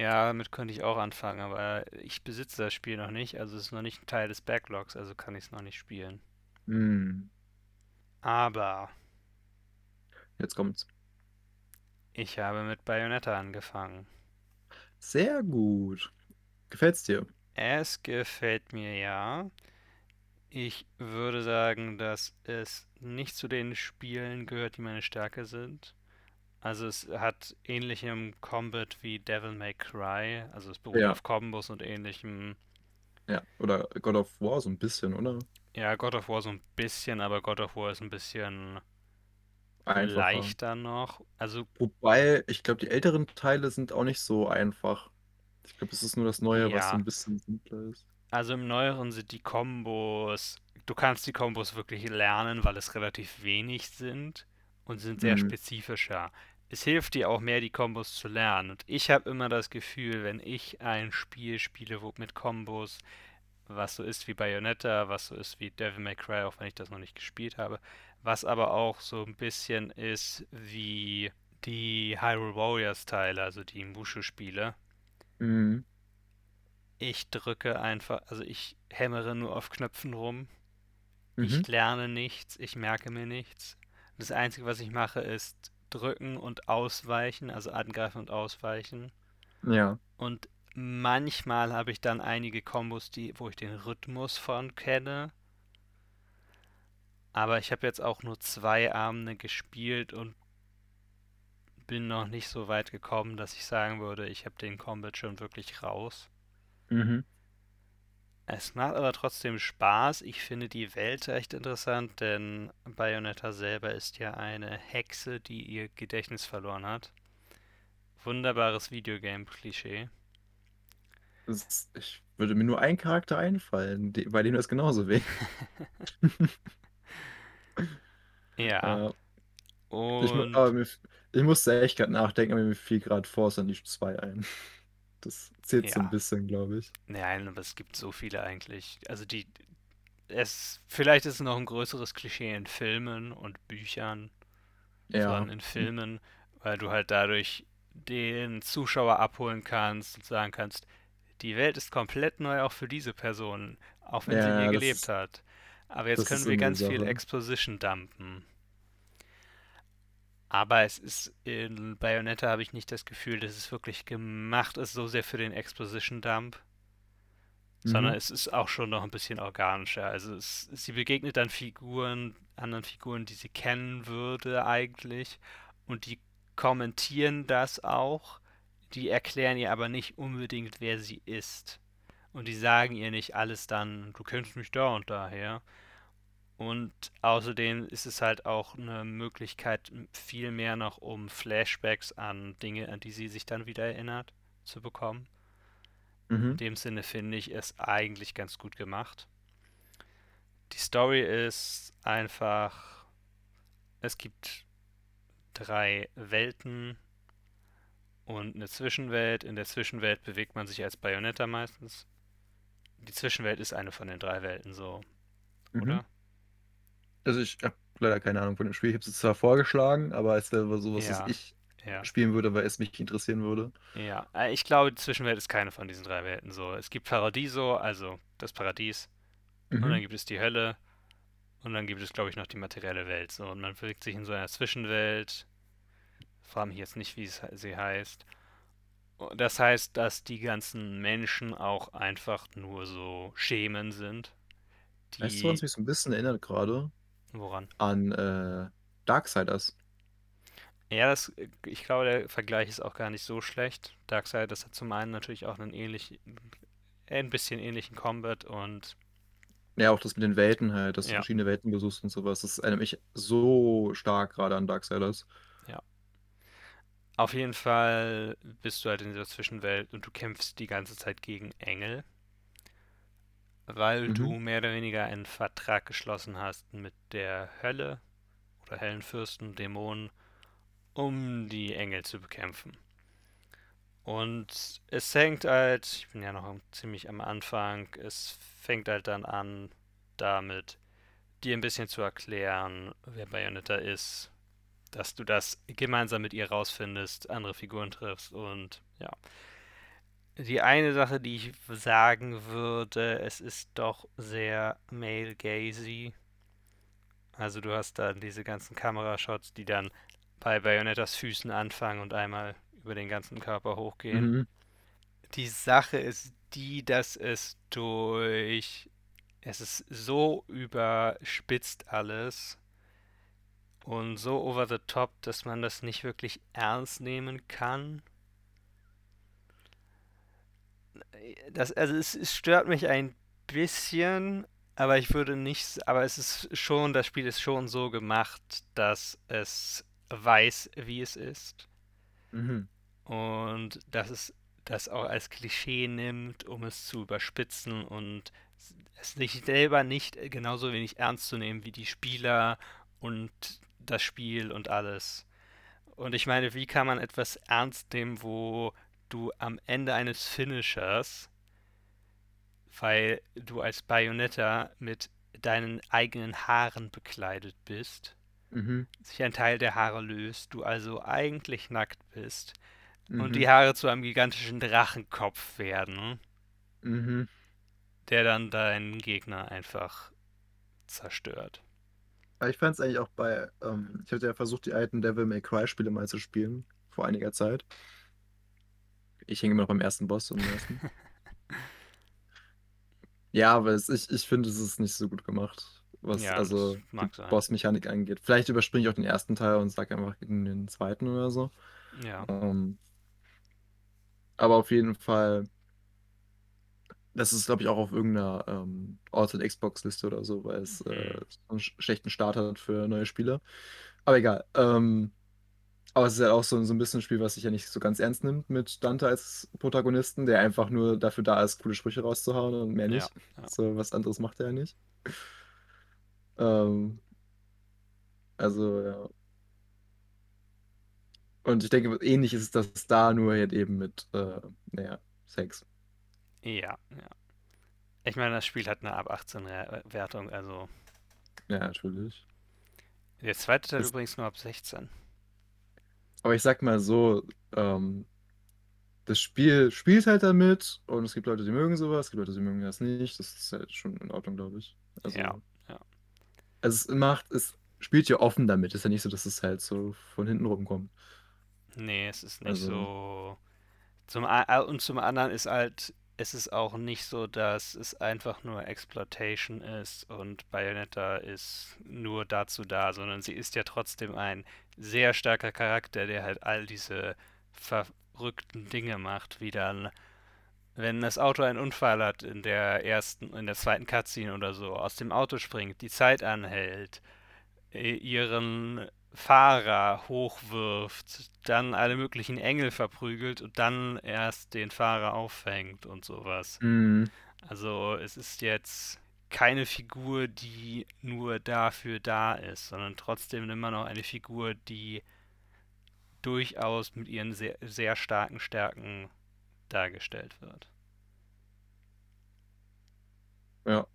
Ja, damit könnte ich auch anfangen, aber ich besitze das Spiel noch nicht, also es ist noch nicht ein Teil des Backlogs, also kann ich es noch nicht spielen. Hm. Aber Jetzt kommt's. Ich habe mit Bayonetta angefangen. Sehr gut. Gefällt's dir? Es gefällt mir ja. Ich würde sagen, dass es nicht zu den Spielen gehört, die meine Stärke sind. Also es hat ähnlichem Combat wie Devil May Cry, also es beruht Ja, auf Kombos und ähnlichem. ja. Oder God of War so ein bisschen, oder? Ja, God of War so ein bisschen, aber God of War ist ein bisschen Einfacher. leichter noch. Also Wobei, ich glaube, die älteren Teile sind auch nicht so einfach. Ich glaube, es ist nur das Neue, was so ja, ein bisschen simpler ist. also im Neueren sind die Kombos, du kannst die Kombos wirklich lernen, weil es relativ wenig sind und sind sehr Mhm. spezifischer. Es hilft dir auch mehr, die Kombos zu lernen. Und ich habe immer das Gefühl, wenn ich ein Spiel spiele, wo mit Kombos, was so ist wie Bayonetta, was so ist wie Devil May Cry, auch wenn ich das noch nicht gespielt habe, was aber auch so ein bisschen ist wie die Hyrule Warriors Teile, also die Mushu-Spiele. Mhm. Ich drücke einfach, also ich hämmere nur auf Knöpfen rum. Mhm. Ich lerne nichts, ich merke mir nichts. Das Einzige, was ich mache, ist drücken und ausweichen, also angreifen und ausweichen. Ja. Und manchmal habe ich dann einige Kombos, die, wo ich den Rhythmus von kenne. Aber ich habe jetzt auch nur zwei Abende gespielt und bin noch nicht so weit gekommen, dass ich sagen würde, ich habe den Combat schon wirklich raus. Mhm. Es macht aber trotzdem Spaß. Ich finde die Welt echt interessant, denn Bayonetta selber ist ja eine Hexe, die ihr Gedächtnis verloren hat. Wunderbares Videogame-Klischee. Ich würde mir nur ein Charakter einfallen, die, bei dem das genauso wäre. *laughs* Ja, Äh, ich, mu- aber und mir, ich musste echt gerade nachdenken, aber mir fiel gerade Force Unleashed 2 ein. Das zählt so ein ja, bisschen, glaube ich. nein, aber es gibt so viele eigentlich. Also die, es, vielleicht ist es noch ein größeres Klischee in Filmen und Büchern, Ja. in Filmen, weil du halt dadurch den Zuschauer abholen kannst und sagen kannst, die Welt ist komplett neu auch für diese Person, auch wenn sie nie Ja, gelebt ist, hat. Aber jetzt können wir ganz viel Sache. Exposition dumpen. Aber es ist in Bayonetta habe ich nicht das Gefühl, dass es wirklich gemacht ist, so sehr für den Exposition Dump, sondern Mhm. es ist auch schon noch ein bisschen organischer. Also es, sie begegnet dann Figuren, anderen Figuren, die sie kennen würde eigentlich, und die kommentieren das auch. Die erklären ihr aber nicht unbedingt, wer sie ist. Und die sagen ihr nicht alles dann, du kennst mich da und daher. Und außerdem ist es halt auch eine Möglichkeit, viel mehr noch um Flashbacks an Dinge, an die sie sich dann wieder erinnert, zu bekommen. In Mhm. dem Sinne finde ich es eigentlich ganz gut gemacht. Die Story ist einfach, es gibt drei Welten und eine Zwischenwelt. In der Zwischenwelt bewegt man sich als Bayonetta meistens. Die Zwischenwelt ist eine von den drei Welten so, Mhm. oder? Also ich habe leider keine Ahnung von dem Spiel. Ich habe es zwar vorgeschlagen, aber es wäre sowas, was Ja, ich ja. spielen würde, weil es mich interessieren würde. Ja, äh, ich glaube, die Zwischenwelt ist keine von diesen drei Welten so. Es gibt Paradiso, also das Paradies, und dann Mhm. gibt es die Hölle, und dann gibt es, glaube ich, noch die materielle Welt. So, und man bewegt sich in so einer Zwischenwelt. Frage mich jetzt nicht, wie es, sie heißt. Und Das heißt, dass die ganzen Menschen auch einfach nur so Schemen sind, Weißt du, die. es mich so ein bisschen erinnert gerade? Woran? An äh, Darksiders. Ja, das, ich glaube, der Vergleich ist auch gar nicht so schlecht. Darkseid, hat zum einen natürlich auch einen ähnlich, ein bisschen ähnlichen Combat und Ja, auch das mit den Welten halt, dass du ja, verschiedene Welten besuchst und sowas. Das erinnert mich so stark gerade an Darksiders. ja. Auf jeden Fall bist du halt in dieser Zwischenwelt und du kämpfst die ganze Zeit gegen Engel, weil Mhm. du mehr oder weniger einen Vertrag geschlossen hast mit der Hölle oder Höllenfürsten, Dämonen, um die Engel zu bekämpfen. Und es fängt halt, ich bin ja noch ziemlich am Anfang, es fängt halt dann an damit, dir ein bisschen zu erklären, wer Bayonetta ist, dass du das gemeinsam mit ihr rausfindest, andere Figuren triffst und ja. Die eine Sache, die ich sagen würde, es ist doch sehr male-gazy. Also du hast dann diese ganzen Kamerashots, die dann bei Bayonettas Füßen anfangen und einmal über den ganzen Körper hochgehen. Mhm. Die Sache ist die, dass es durch... Es ist so überspitzt alles und so over the top, dass man das nicht wirklich ernst nehmen kann. Das, also es, es stört mich ein bisschen, aber ich würde nicht, aber es ist schon, das Spiel ist schon so gemacht, dass es weiß, wie es ist. Mhm. Und dass es das auch als Klischee nimmt, um es zu überspitzen und es sich selber nicht genauso wenig ernst zu nehmen wie die Spieler und das Spiel und alles. Und ich meine, wie kann man etwas ernst nehmen, wo du am Ende eines Finishers, weil du als Bayonetta mit deinen eigenen Haaren bekleidet bist, Mhm. sich ein Teil der Haare löst, du also eigentlich nackt bist und Mhm. die Haare zu einem gigantischen Drachenkopf werden, Mhm. der dann deinen Gegner einfach zerstört. Ich fand es eigentlich auch bei, ähm, ich hatte ja versucht, die alten Devil May Cry-Spiele mal zu spielen, vor einiger Zeit. Ich hänge immer noch beim ersten Boss ersten. *laughs* Ja, aber es, ich, ich finde, es ist nicht so gut gemacht, was Ja, also. Bossmechanik angeht. Vielleicht überspringe ich auch den ersten Teil und sage einfach in den zweiten oder so. Ja, Ähm, aber auf jeden Fall, das ist, glaube ich, auch auf irgendeiner ähm, Altered Xbox-Liste oder so, weil es äh, Mhm. einen sch- schlechten Start hat für neue Spieler. Aber egal. Ähm, aber es ist ja auch so, so ein bisschen ein Spiel, was sich ja nicht so ganz ernst nimmt mit Dante als Protagonisten, der einfach nur dafür da ist, coole Sprüche rauszuhauen und mehr ja, nicht. ja. So, was anderes macht er ja nicht. Ähm, also, ja. Und ich denke, ähnlich ist das da, nur halt eben mit, äh, naja, Sex. Ja, ja. Ich meine, das Spiel hat eine ab 18 Re- Wertung, also Ja, natürlich. der zweite Teil Das, übrigens nur ab 16. aber ich sag mal so, ähm, das Spiel spielt halt damit und es gibt Leute, die mögen sowas, es gibt Leute, die mögen das nicht. Das ist halt schon in Ordnung, glaube ich. Ja, Also, ja. also es macht, es spielt ja offen damit. Ist ja nicht so, dass es halt so von hinten rumkommt. Nee, es ist nicht Also, so. Zum, und zum anderen ist halt, es ist auch nicht so, dass es einfach nur Exploitation ist und Bayonetta ist nur dazu da, sondern sie ist ja trotzdem ein sehr starker Charakter, der halt all diese verrückten Dinge macht, wie dann, wenn das Auto einen Unfall hat in der ersten, in der zweiten Cutscene oder so, aus dem Auto springt, die Zeit anhält, ihren Fahrer hochwirft, dann alle möglichen Engel verprügelt und dann erst den Fahrer auffängt und sowas. mh, Also es ist jetzt keine Figur, die nur dafür da ist, sondern trotzdem immer noch eine Figur, die durchaus mit ihren sehr, sehr starken Stärken dargestellt wird. ja.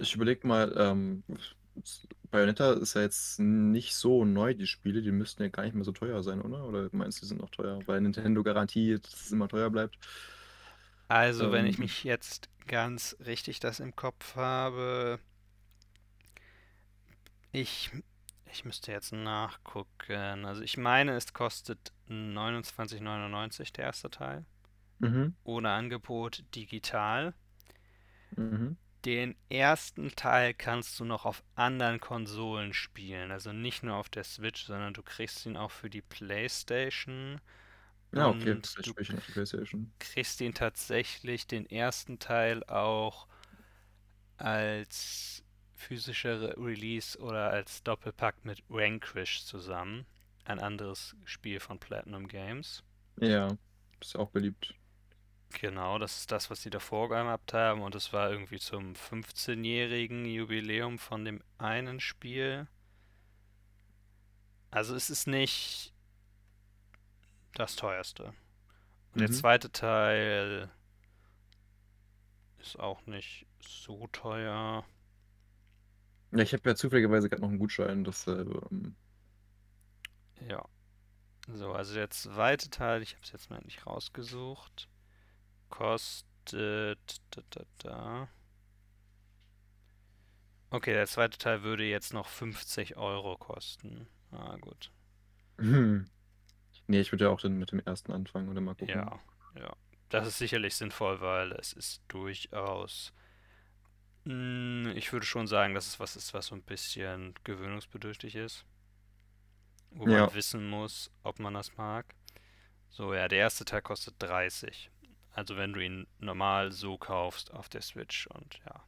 Ich überlege mal, ähm, Bayonetta ist ja jetzt nicht so neu, die Spiele, die müssten ja gar nicht mehr so teuer sein, oder? Oder meinst du, die sind noch teuer? Weil Nintendo garantiert, dass es immer teuer bleibt. Also, wenn ich Ähm, mich jetzt ganz richtig das im Kopf habe, ich, ich müsste jetzt nachgucken. Also, ich meine, es kostet 29,99 der erste Teil. mhm, Ohne Angebot digital. mhm. Den ersten Teil kannst du noch auf anderen Konsolen spielen. Also nicht nur auf der Switch, sondern du kriegst ihn auch für die PlayStation. Ja, okay, Und du spiele ich der PlayStation. kriegst ihn tatsächlich, den ersten Teil, auch als physischer Re- Release oder als Doppelpack mit Vanquish zusammen. Ein anderes Spiel von Platinum Games. Ja, ist auch beliebt. Genau, das ist das, was sie davor gehabt haben. Und es war irgendwie zum 15-jährigen Jubiläum von dem einen Spiel. Also es ist nicht das teuerste. Und der Mhm. zweite Teil ist auch nicht so teuer. Ja, ich habe ja zufälligerweise gerade noch einen Gutschein, das, äh, ähm, Ja. So, also der zweite Teil, ich habe es jetzt mal nicht rausgesucht, kostet da, da, da. Okay, der zweite Teil würde jetzt noch 50 Euro kosten. Ah, gut. Hm. Nee, ich würde ja auch dann mit dem ersten anfangen oder mal gucken. Ja, ja. Das ist sicherlich sinnvoll, weil es ist durchaus. Hm, ich würde schon sagen, dass es was ist, was so ein bisschen gewöhnungsbedürftig ist. Wo man Ja, wissen muss, ob man das mag. So, ja, der erste Teil kostet 30. Also wenn du ihn normal so kaufst auf der Switch und ja.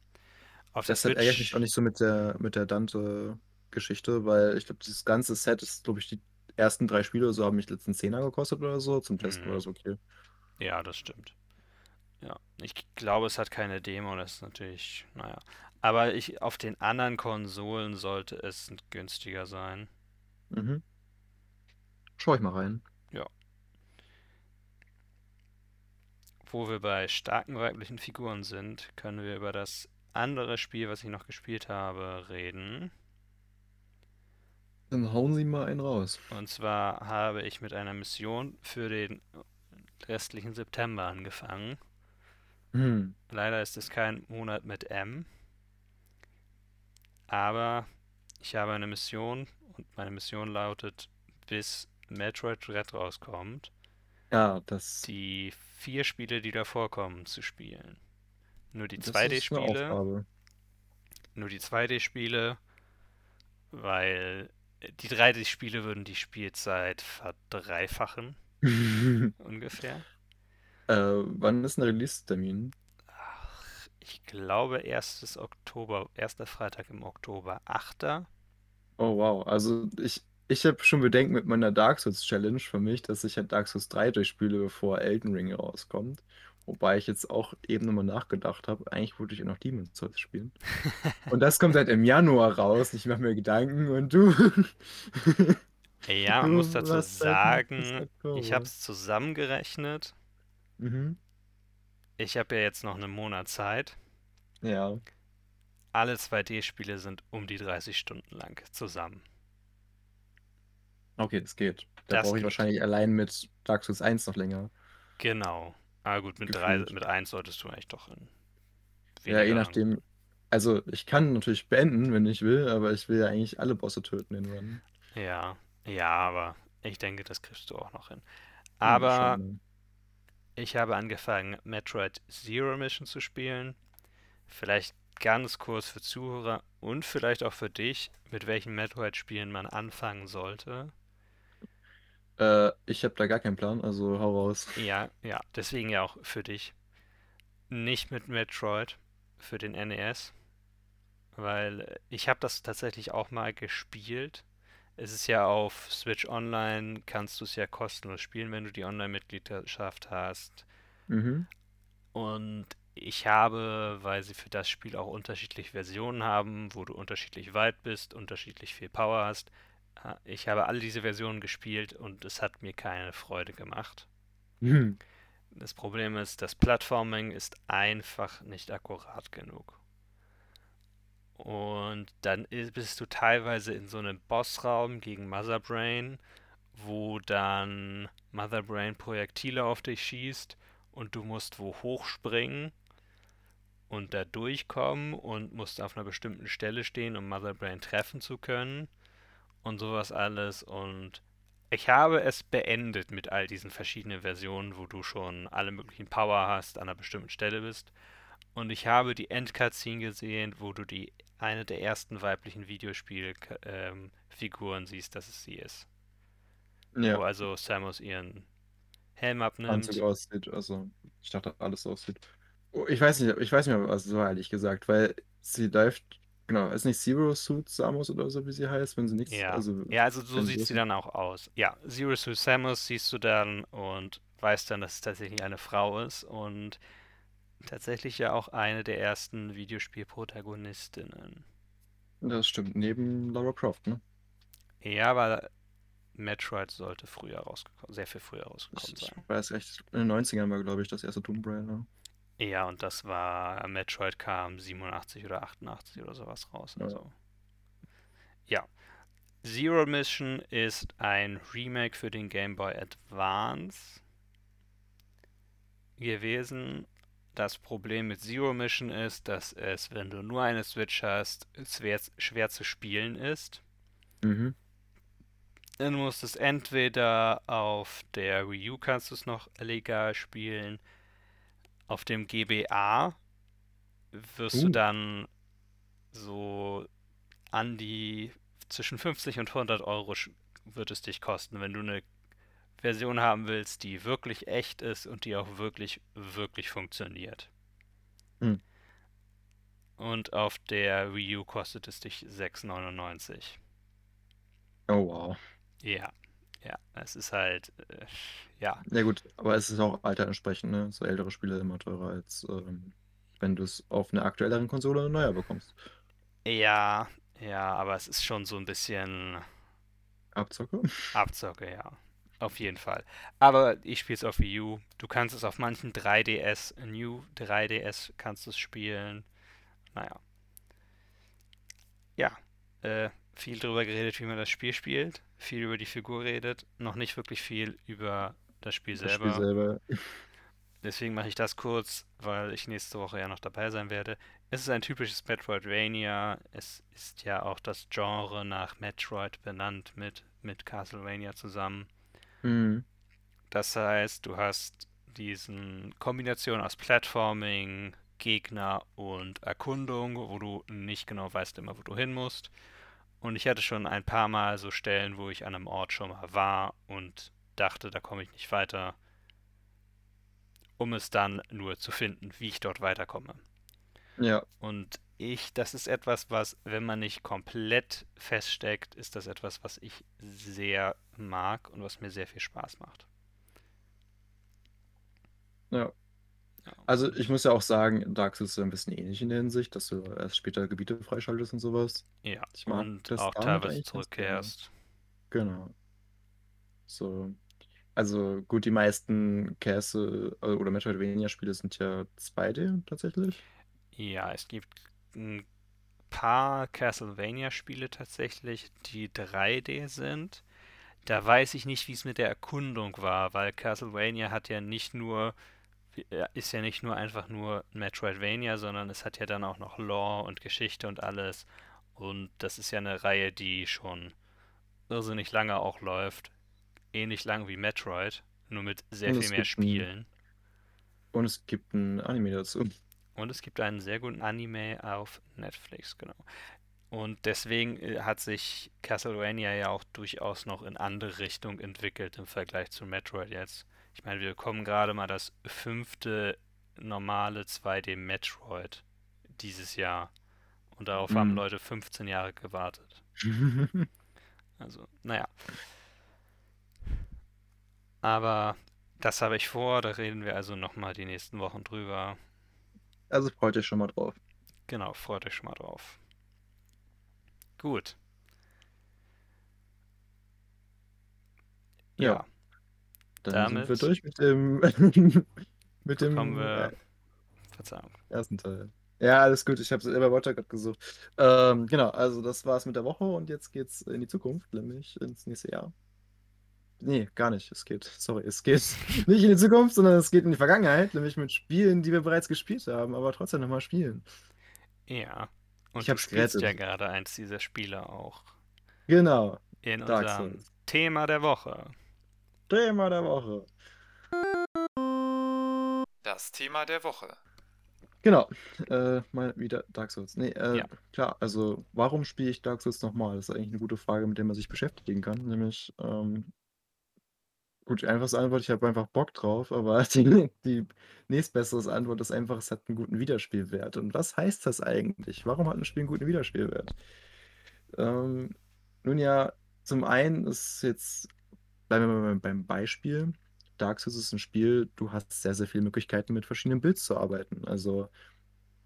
Auf der ärgere ich mich auch Switch, nicht so mit der, mit der Dante-Geschichte, weil ich glaube, dieses ganze Set ist, glaube ich, die ersten drei Spiele oder so haben mich letzten Zehner gekostet oder so. Zum Testen war hm, das okay. ja, das stimmt. Ja, ich glaube, es hat keine Demo, das ist natürlich, naja. Aber ich, auf den anderen Konsolen sollte es günstiger sein. Mhm. Schau ich mal rein. Ja, wo wir bei starken weiblichen Figuren sind, können wir über das andere Spiel, was ich noch gespielt habe, reden. Dann hauen Sie mal einen raus. Und zwar habe ich mit einer Mission für den restlichen September angefangen. Hm. Leider ist es kein Monat mit M, aber ich habe eine Mission und meine Mission lautet, bis Metroid Dread rauskommt, Ja, das, die vier Spiele, die da vorkommen, zu spielen. Nur die das ist eine 2D-Spiele, Aufgabe. nur die 2D-Spiele, weil die 3D-Spiele würden die Spielzeit verdreifachen, *laughs* ungefähr. Äh, wann ist ein Release-Termin? Ach, ich glaube, erstes Oktober, erster Freitag im Oktober, 8. Oh wow, also ich, ich habe schon Bedenken mit meiner Dark Souls Challenge für mich, dass ich halt Dark Souls 3 durchspiele, bevor Elden Ring rauskommt. Wobei ich jetzt auch eben nochmal nachgedacht habe, eigentlich wollte ich ja noch Demon's Souls spielen. Und das kommt halt im Januar raus. Ich mache mir Gedanken und du, *laughs* Ja, man muss dazu bis sagen, ich habe es zusammengerechnet. Mhm. Ich habe ja jetzt noch einen Monat Zeit. Ja, Alle 2D-Spiele sind um die 30 Stunden lang zusammen. okay, das geht. Da brauche ich geht. wahrscheinlich allein mit Dark Souls 1 noch länger Genau. Aber gut, mit drei, gefühlt. mit eins solltest du eigentlich doch in Ja, je nachdem. Also, ich kann natürlich beenden, wenn ich will, aber ich will ja eigentlich alle Bosse töten in Run. Ja, ja, aber ich denke, das kriegst du auch noch hin. Aber ich habe angefangen, Metroid Zero Mission zu spielen. Vielleicht ganz kurz für Zuhörer und vielleicht auch für dich, mit welchen Metroid-Spielen man anfangen sollte. Äh, ich habe da gar keinen Plan, also hau raus. Ja, ja, deswegen ja auch für dich. Nicht mit Metroid für den NES, weil ich habe das tatsächlich auch mal gespielt. Es ist ja auf Switch Online, kannst du es ja kostenlos spielen, wenn du die Online-Mitgliedschaft hast. Mhm. Und ich habe, weil sie für das Spiel auch unterschiedliche Versionen haben, wo du unterschiedlich weit bist, unterschiedlich viel Power hast, ich habe alle diese Versionen gespielt und es hat mir keine Freude gemacht. Hm. Das Problem ist, das Plattforming ist einfach nicht akkurat genug. Und dann bist du teilweise in so einem Bossraum gegen Mother Brain, wo dann Mother Brain Projektile auf dich schießt und du musst wo hochspringen und da durchkommen und musst auf einer bestimmten Stelle stehen, um Mother Brain treffen zu können und sowas alles. Und ich habe es beendet mit all diesen verschiedenen Versionen, wo du schon alle möglichen Power hast, an einer bestimmten Stelle bist. Und ich habe die Endcutscene gesehen, wo du die eine der ersten weiblichen Videospielfiguren siehst, dass es sie ist. Wo Ja, also Samus ihren Helm Anzug abnimmt. aussieht, also ich dachte, alles aussieht. Oh, ich weiß nicht, ich weiß nicht was es war, ehrlich gesagt, weil sie läuft, genau, ist nicht Zero Suit Samus oder so, wie sie heißt, wenn sie nichts, Ja. also Ja, also so sieht sie dann auch aus. Ja, Zero Suit Samus siehst du dann und weißt dann, dass es tatsächlich eine Frau ist und tatsächlich ja auch eine der ersten Videospielprotagonistinnen. Das stimmt, neben Lara Croft, ne? Ja, aber Metroid sollte früher rausgekommen, sehr viel früher Ich, rausgekommen ich sein. weiß recht, in den Neunzigern war, glaube ich, das erste Tomb Raider. Ja, und das war, Metroid kam 87 oder 88 oder sowas raus. Ja. Also, ja. Zero Mission ist ein Remake für den Game Boy Advance gewesen. Das Problem mit Zero Mission ist, dass es, wenn du nur eine Switch hast, schwer, schwer zu spielen ist. Mhm. Du musst es entweder auf der Wii U kannst du es noch legal spielen. Auf dem GBA wirst du Uh, dann so an die zwischen 50 und 100 Euro wird es dich kosten, wenn du eine Version haben willst, die wirklich echt ist und die auch wirklich, wirklich funktioniert. hm. Und auf der Wii U kostet es dich 6,99. Oh wow. Ja, ja, es ist halt, äh, ja, Ja gut, aber es ist auch Alter entsprechend, ne? So ältere Spiele immer teurer, als ähm, wenn du es auf einer aktuelleren Konsole neuer bekommst. ja, ja, aber es ist schon so ein bisschen Abzocke? Abzocke, ja. Auf jeden Fall. Aber ich spiele es auf Wii U. Du kannst es auf manchen 3DS, New 3DS kannst du es spielen. Naja, ja. Äh, viel darüber geredet, wie man das Spiel spielt. Viel über die Figur redet. Noch nicht wirklich viel über das Spiel Das Spiel selber. selber. *laughs* Deswegen mache ich das kurz, weil ich nächste Woche ja noch dabei sein werde. Es ist ein typisches Metroidvania. Es ist ja auch das Genre nach Metroid benannt mit, mit Castlevania zusammen. Mhm. Das heißt, du hast diesen Kombination aus Platforming, Gegner und Erkundung, wo du nicht genau weißt immer, wo du hin musst. Und ich hatte schon ein paar Mal so Stellen, wo ich an einem Ort schon mal war und dachte, da komme ich nicht weiter, um es dann nur zu finden, wie ich dort weiterkomme. Ja, Und ich, das ist etwas, was, wenn man nicht komplett feststeckt, ist das etwas, was ich sehr mag und was mir sehr viel Spaß macht. ja. Also ich muss ja auch sagen, Dark Souls ist ein bisschen ähnlich in der Hinsicht, dass du erst später Gebiete freischaltest und sowas. Ja, Ich mag und das auch teilweise zurückkehrst. Genau. So. Also gut, die meisten Castle äh, oder Metroidvania-Spiele sind ja 2D tatsächlich. Ja, es gibt ein paar Castlevania-Spiele tatsächlich, die 3D sind. Da weiß ich nicht, wie es mit der Erkundung war, weil Castlevania hat ja nicht nur, ist ja nicht nur einfach nur Metroidvania, sondern es hat ja dann auch noch Lore und Geschichte und alles. Und das ist ja eine Reihe, die schon irrsinnig lange auch läuft. Ähnlich lang wie Metroid, nur mit sehr Und viel mehr gibt ein, Spielen. und es gibt ein Anime dazu. Und es gibt einen sehr guten Anime auf Netflix, genau. Und deswegen äh, hat sich Castlevania ja auch durchaus noch in andere Richtung entwickelt im Vergleich zu Metroid jetzt. Ich meine, wir bekommen gerade mal das fünfte normale 2D Metroid dieses Jahr. Und darauf haben Mm. Leute 15 Jahre gewartet. *laughs* Also, naja. Aber das habe ich vor, da reden wir also nochmal die nächsten Wochen drüber. Also freut euch schon mal drauf. Genau, freut euch schon mal drauf. Gut. Ja, Ja, dann sind wir damit durch mit dem *laughs* mit dem äh, wir, Verzeihung. ersten Teil. Ja, alles gut. Ich habe selber Wörter gerade gesucht. Ähm, genau, also das war's mit der Woche und jetzt geht's in die Zukunft, nämlich ins nächste Jahr. Nee, gar nicht. Es geht, sorry, es geht *laughs* nicht in die Zukunft, sondern es geht in die Vergangenheit, nämlich mit Spielen, die wir bereits gespielt haben, aber trotzdem nochmal spielen. Ja, Ich und du hab's spielst ja gerettet. gerade eins dieser Spiele auch Genau, in Dark unserem Souls. Thema der Woche. Thema der Woche. Das Thema der Woche. Genau, äh, mal wieder Dark Souls. Nee, äh, Ja, klar, also warum spiele ich Dark Souls nochmal? Das ist eigentlich eine gute Frage, mit der man sich beschäftigen kann. Nämlich, ähm, gut, die einfachste Antwort, ich habe einfach Bock drauf, aber *laughs* die, die nächstbessere Antwort ist einfach, es hat einen guten Wiederspielwert. Und was heißt das eigentlich? Warum hat ein Spiel einen guten Wiederspielwert? Ähm, nun ja, zum einen ist jetzt, bleiben wir mal beim Beispiel. Dark Souls ist ein Spiel, du hast sehr, sehr viele Möglichkeiten, mit verschiedenen Builds zu arbeiten. Also,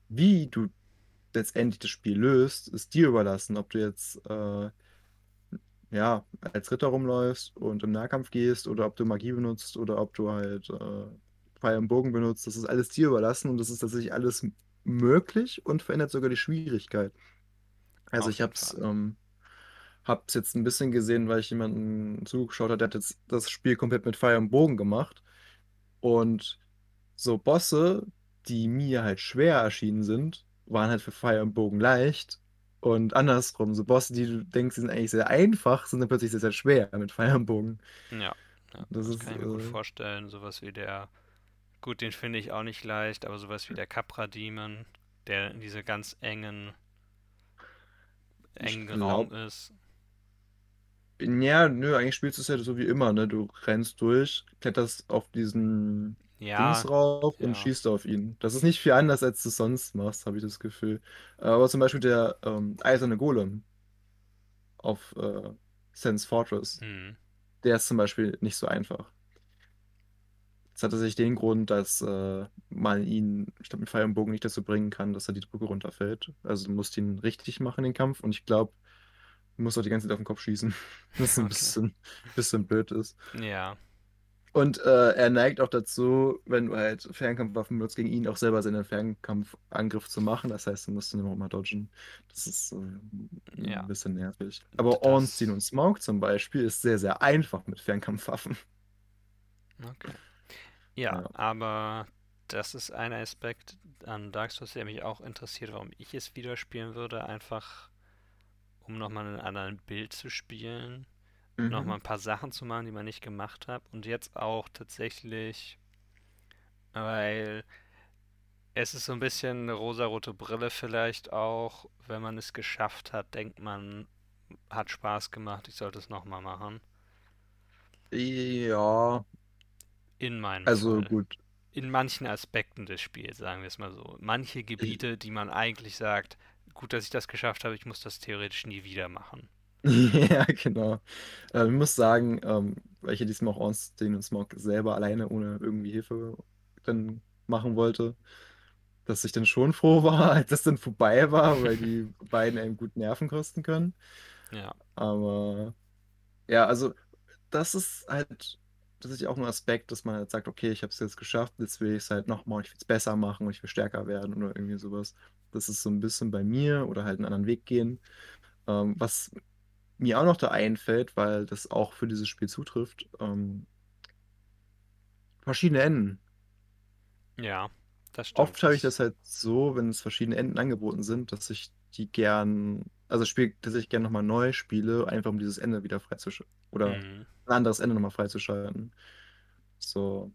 wie du letztendlich das Spiel löst, ist dir überlassen. Ob du jetzt äh, ja, als Ritter rumläufst und im Nahkampf gehst oder ob du Magie benutzt oder ob du halt äh, Pfeil und Bogen benutzt, das ist alles dir überlassen und das ist tatsächlich alles möglich und verändert sogar die Schwierigkeit. Also auf ich jeden hab's, Fall. Ähm, hab's jetzt ein bisschen gesehen, weil ich jemanden zugeschaut hat, der hat jetzt das Spiel komplett mit Pfeil und Bogen gemacht und so Bosse, die mir halt schwer erschienen sind, waren halt für Pfeil und Bogen leicht Und andersrum, so Bosse, die du denkst, die sind eigentlich sehr einfach, sind dann plötzlich sehr, sehr schwer mit Pfeil und Bogen. Ja, ja, Das das ist, kann ich mir gut äh, vorstellen. Sowas wie der, gut, den finde ich auch nicht leicht, aber sowas wie der Capra Demon, der in diese ganz engen, engen Raum ist. Ja, nö, eigentlich spielst du es ja so wie immer, ne? Du rennst durch, kletterst auf diesen Dings Ja, rauf und ja. schießt auf ihn. Das ist nicht viel anders, als du sonst machst, habe ich das Gefühl. Aber zum Beispiel der ähm, eiserne Golem auf äh, Sen's Fortress, Hm. der ist zum Beispiel nicht so einfach. Das hat tatsächlich den Grund, dass äh, man ihn, ich glaube, mit Pfeil und Bogen nicht dazu bringen kann, dass er die Brücke runterfällt. Also du musst ihn richtig machen, den Kampf. Und ich glaube, du musst auch die ganze Zeit auf den Kopf schießen. *laughs* Was ein Okay. bisschen, bisschen blöd ist. Ja, Und äh, er neigt auch dazu, wenn du halt Fernkampfwaffen benutzt, gegen ihn auch selber seinen Fernkampfangriff zu machen. Das heißt, du musst ihn immer mal dodgen. Das ist äh, ein ja. bisschen nervig. Aber Das. Ornstein und Smaug zum Beispiel ist sehr, sehr einfach mit Fernkampfwaffen. Okay. Ja, Ja. aber das ist ein Aspekt an Dark Souls, der mich auch interessiert, warum ich es wieder spielen würde, einfach um nochmal einen anderen Bild zu spielen, nochmal Mhm. ein paar Sachen zu machen, die man nicht gemacht hat und jetzt auch tatsächlich, weil es ist so ein bisschen eine rosarote Brille vielleicht auch, wenn man es geschafft hat, denkt man, hat Spaß gemacht, ich sollte es nochmal machen. Ja, In meinem also Fall. gut. in manchen Aspekten des Spiels, sagen wir es mal so. Manche Gebiete, die man eigentlich sagt, gut, dass ich das geschafft habe, ich muss das theoretisch nie wieder machen. *laughs* ja, genau. Äh, ich muss sagen, ähm, weil ich ja diesmal auch Ornstein und Smaug selber alleine ohne irgendwie Hilfe dann machen wollte, dass ich dann schon froh *laughs* war, als das dann vorbei war, weil die *laughs* beiden einem gut Nerven kosten können. Ja, Aber ja, also das ist halt tatsächlich auch ein Aspekt, dass man halt sagt, okay, ich habe es jetzt geschafft, jetzt will ich es halt nochmal, ich will es besser machen und ich will stärker werden oder irgendwie sowas. Das ist so ein bisschen bei mir oder halt einen anderen Weg gehen. Ähm, was mir auch noch da einfällt, weil das auch für dieses Spiel zutrifft, ähm, verschiedene Enden. ja, das stimmt. Oft habe ich Das, halt so, wenn es verschiedene Enden angeboten sind, dass ich die gern, also Spiel, dass ich gern nochmal neu spiele, einfach um dieses Ende wieder freizuschalten. Oder mm, ein anderes Ende nochmal freizuschalten. So,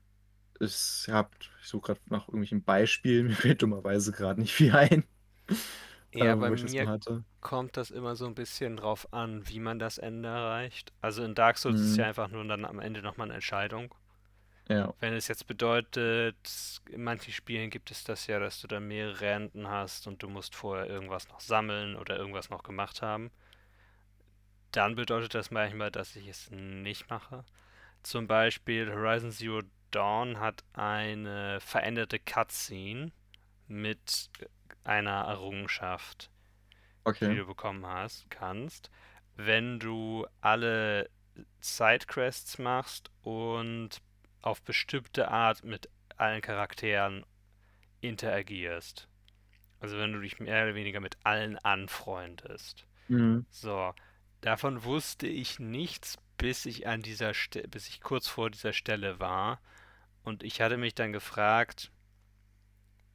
ich hab, ich suche gerade nach irgendwelchen Beispielen, *laughs* mir fällt dummerweise gerade nicht viel ein, ja, äh, bei mir kommt das immer so ein bisschen drauf an, wie man das Ende erreicht. Also in Dark Souls ist es ja Hm, einfach nur dann am Ende nochmal eine Entscheidung. ja. Wenn es jetzt bedeutet, in manchen Spielen gibt es das ja, dass du dann mehrere Enden hast und du musst vorher irgendwas noch sammeln oder irgendwas noch gemacht haben. Dann bedeutet das manchmal, dass ich es nicht mache. Zum Beispiel Horizon Zero Dawn hat eine veränderte Cutscene mit einer Errungenschaft, die Okay. du bekommen hast, kannst, wenn du alle Sidequests machst und auf bestimmte Art mit allen Charakteren interagierst. Also wenn du dich mehr oder weniger mit allen anfreundest. Mhm. So, davon wusste ich nichts, bis ich an dieser Ste bis ich kurz vor dieser Stelle war. Und ich hatte mich dann gefragt,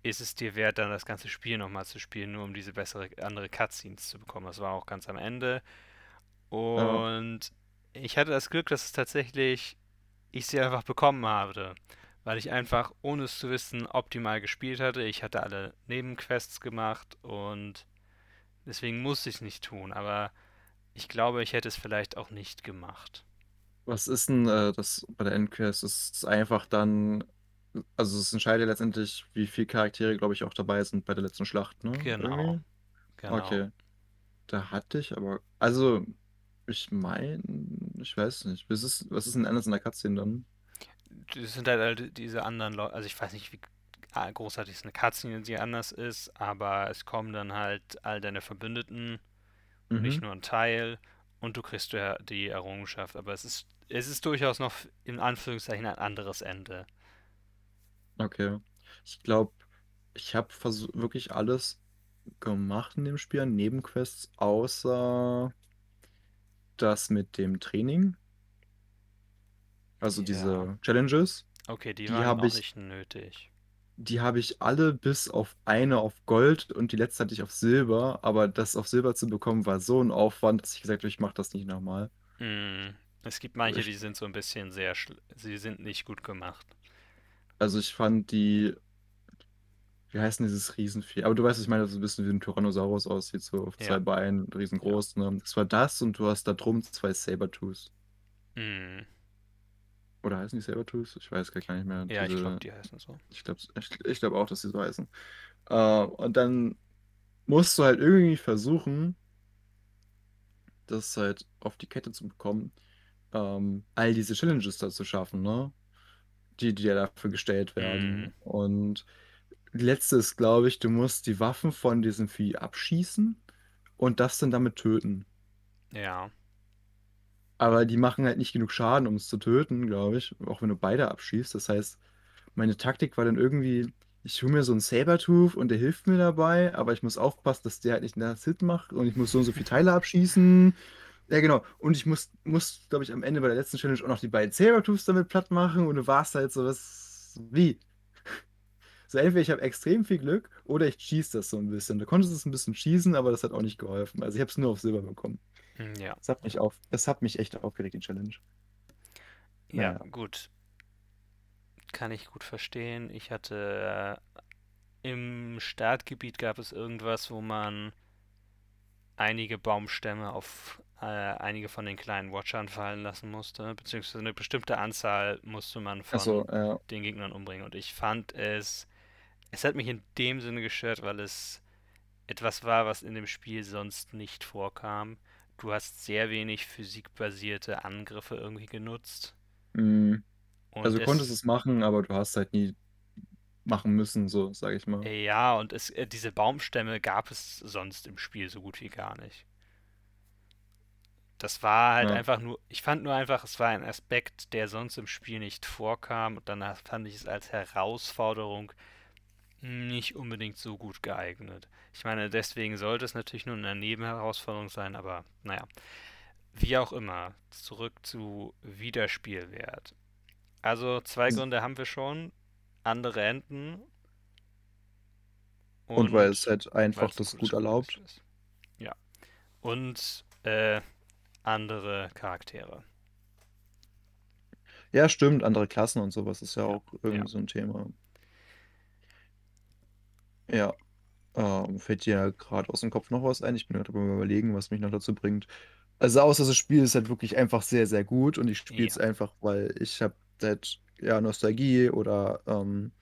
ist es dir wert, dann das ganze Spiel nochmal zu spielen, nur um diese bessere andere Cutscenes zu bekommen? Das war auch ganz am Ende. Und ich hatte das Glück, dass es tatsächlich ich sie einfach bekommen habe, weil ich einfach, ohne es zu wissen, optimal gespielt hatte. Ich hatte alle Nebenquests gemacht und deswegen musste ich es nicht tun, aber ich glaube, ich hätte es vielleicht auch nicht gemacht. Was ist denn äh, das bei der Endquest? Es ist einfach dann, also es entscheidet letztendlich, wie viele Charaktere, glaube ich, auch dabei sind bei der letzten Schlacht, ne? Genau, genau. Okay. Da hatte ich aber, also ich meine, ich weiß nicht. Was ist, was ist denn anders in der Cutscene dann? Das sind halt all diese anderen Leute, also ich weiß nicht, wie großartig es eine Cutscene die anders ist, aber es kommen dann halt all deine Verbündeten und nicht Mhm. nur ein Teil und du kriegst ja die Errungenschaft, aber es ist es ist durchaus noch in Anführungszeichen ein anderes Ende. Okay. Ich glaube, ich habe wirklich alles gemacht in dem Spiel, Nebenquests, außer das mit dem Training, also Ja. diese Challenges. Okay, die Die waren habe auch ich nicht nötig. Die habe ich alle bis auf eine auf Gold und die letzte hatte ich auf Silber. Aber das auf Silber zu bekommen war so ein Aufwand, dass ich gesagt habe, ich mache das nicht nochmal. Hm. Es gibt manche, Ich, die sind so ein bisschen sehr, schl- sie sind nicht gut gemacht. also ich fand die, wie heißt denn dieses Riesenvieh? Aber du weißt, ich meine, das ist ein bisschen wie ein Tyrannosaurus aussieht, so auf zwei Ja, Beinen, ja. riesengroß. Ne? Das war das und du hast da drum zwei Sabertooths. Hm. Oder heißen die Sabertooths? Ich weiß gar nicht mehr. Ja, ich glaube, Diese, die heißen so. ich glaube ich, ich glaub auch, dass sie so heißen. Äh, und dann musst du halt irgendwie versuchen, das halt auf die Kette zu bekommen, ähm, all diese Challenges da zu schaffen, ne? Die, die ja dafür gestellt werden. Und die letzte ist, glaube ich, du musst die Waffen von diesem Vieh abschießen und das dann damit töten. Ja. Aber die machen halt nicht genug Schaden, um es zu töten, glaube ich. Auch wenn du beide abschießt. Das heißt, meine Taktik war dann irgendwie, ich hole mir so einen Sabertooth und der hilft mir dabei, aber ich muss aufpassen, dass der halt nicht einen Hit macht und ich muss so und so viele Teile abschießen. Ja, genau. Und ich muss, muss glaube ich, am Ende bei der letzten Challenge auch noch die beiden Sabertooths damit platt machen und du warst halt so was. Wie? *laughs* So, entweder ich habe extrem viel Glück oder ich cheese das so ein bisschen. Du konntest es ein bisschen cheesen, aber das hat auch nicht geholfen. Also ich habe es nur auf Silber bekommen. Hm, Ja. Das hat mich auf, das hat mich echt aufgeregt, die Challenge. Ja, Naja. gut. Kann ich gut verstehen. Ich hatte äh, im Startgebiet gab es irgendwas, wo man einige Baumstämme auf äh, einige von den kleinen Watchern fallen lassen musste, beziehungsweise eine bestimmte Anzahl musste man von ja. den Gegnern umbringen. Und ich fand es, es hat mich in dem Sinne gestört, weil es etwas war, was in dem Spiel sonst nicht vorkam. Du hast sehr wenig physikbasierte Angriffe irgendwie genutzt. Und Also du konntest es, machen, aber du hast halt nie machen müssen, so sage ich mal. ja, und es, äh, diese Baumstämme gab es sonst im Spiel so gut wie gar nicht. Das war halt Ja. einfach nur, ich fand nur einfach, es war ein Aspekt, der sonst im Spiel nicht vorkam und danach fand ich es als Herausforderung nicht unbedingt so gut geeignet. Ich meine, deswegen sollte es natürlich nur eine Nebenherausforderung sein, aber naja, wie auch immer, zurück zu Wiederspielwert. Also zwei Gründe haben wir schon, andere Enden Und weil es und halt einfach das gut erlaubt. Ist. Ja, und äh, andere Charaktere. Ja, stimmt, andere Klassen und sowas ist ja Ja, auch irgendwie ja. so ein Thema. Ja, ähm, fällt dir gerade aus dem Kopf noch was ein? Ich bin gerade beim Überlegen, was mich noch dazu bringt. Also außer das Spiel ist halt wirklich einfach sehr, sehr gut und ich spiele es Ja. einfach, weil ich habe halt ja Nostalgie oder ähm,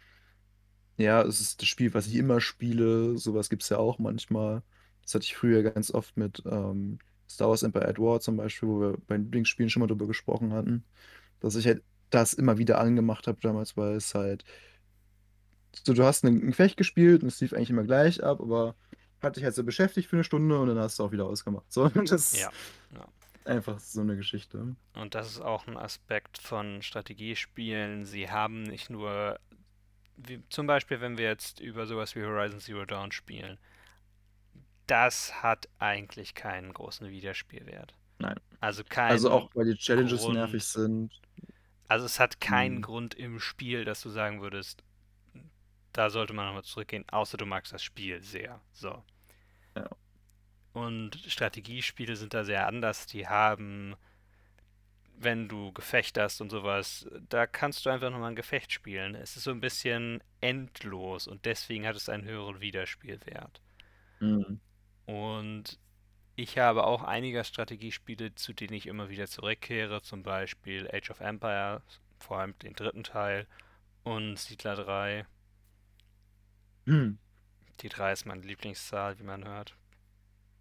ja, es ist das Spiel, was ich immer spiele. Sowas gibt es ja auch manchmal. Das hatte ich früher ganz oft mit ähm, Star Wars Empire at War zum Beispiel, wo wir bei den Lieblingsspielen schon mal drüber gesprochen hatten, dass ich halt das immer wieder angemacht habe damals, weil es halt so, du hast ein, Gefecht gespielt und es lief eigentlich immer gleich ab, aber hat dich halt so beschäftigt für eine Stunde und dann hast du auch wieder ausgemacht. So, *laughs* das ist Ja, ja. einfach so eine Geschichte. Und das ist auch ein Aspekt von Strategiespielen. Sie haben nicht nur, wie, zum Beispiel, wenn wir jetzt über sowas wie Horizon Zero Dawn spielen, das hat eigentlich keinen großen Wiederspielwert. Nein. Also Also keinen auch, weil die Challenges nervig Grund. sind. Also es hat keinen Hm. Grund im Spiel, dass du sagen würdest, da sollte man nochmal zurückgehen, außer du magst das Spiel sehr. So. Ja. Und Strategiespiele sind da sehr anders. Die haben, wenn du Gefecht hast und sowas, da kannst du einfach nochmal ein Gefecht spielen. Es ist so ein bisschen endlos und deswegen hat es einen höheren Wiederspielwert. Hm. Und ich habe auch einige Strategiespiele, zu denen ich immer wieder zurückkehre, zum Beispiel Age of Empires, vor allem den dritten Teil, und Siedler 3. Hm. Die 3 ist meine Lieblingszahl, wie man hört.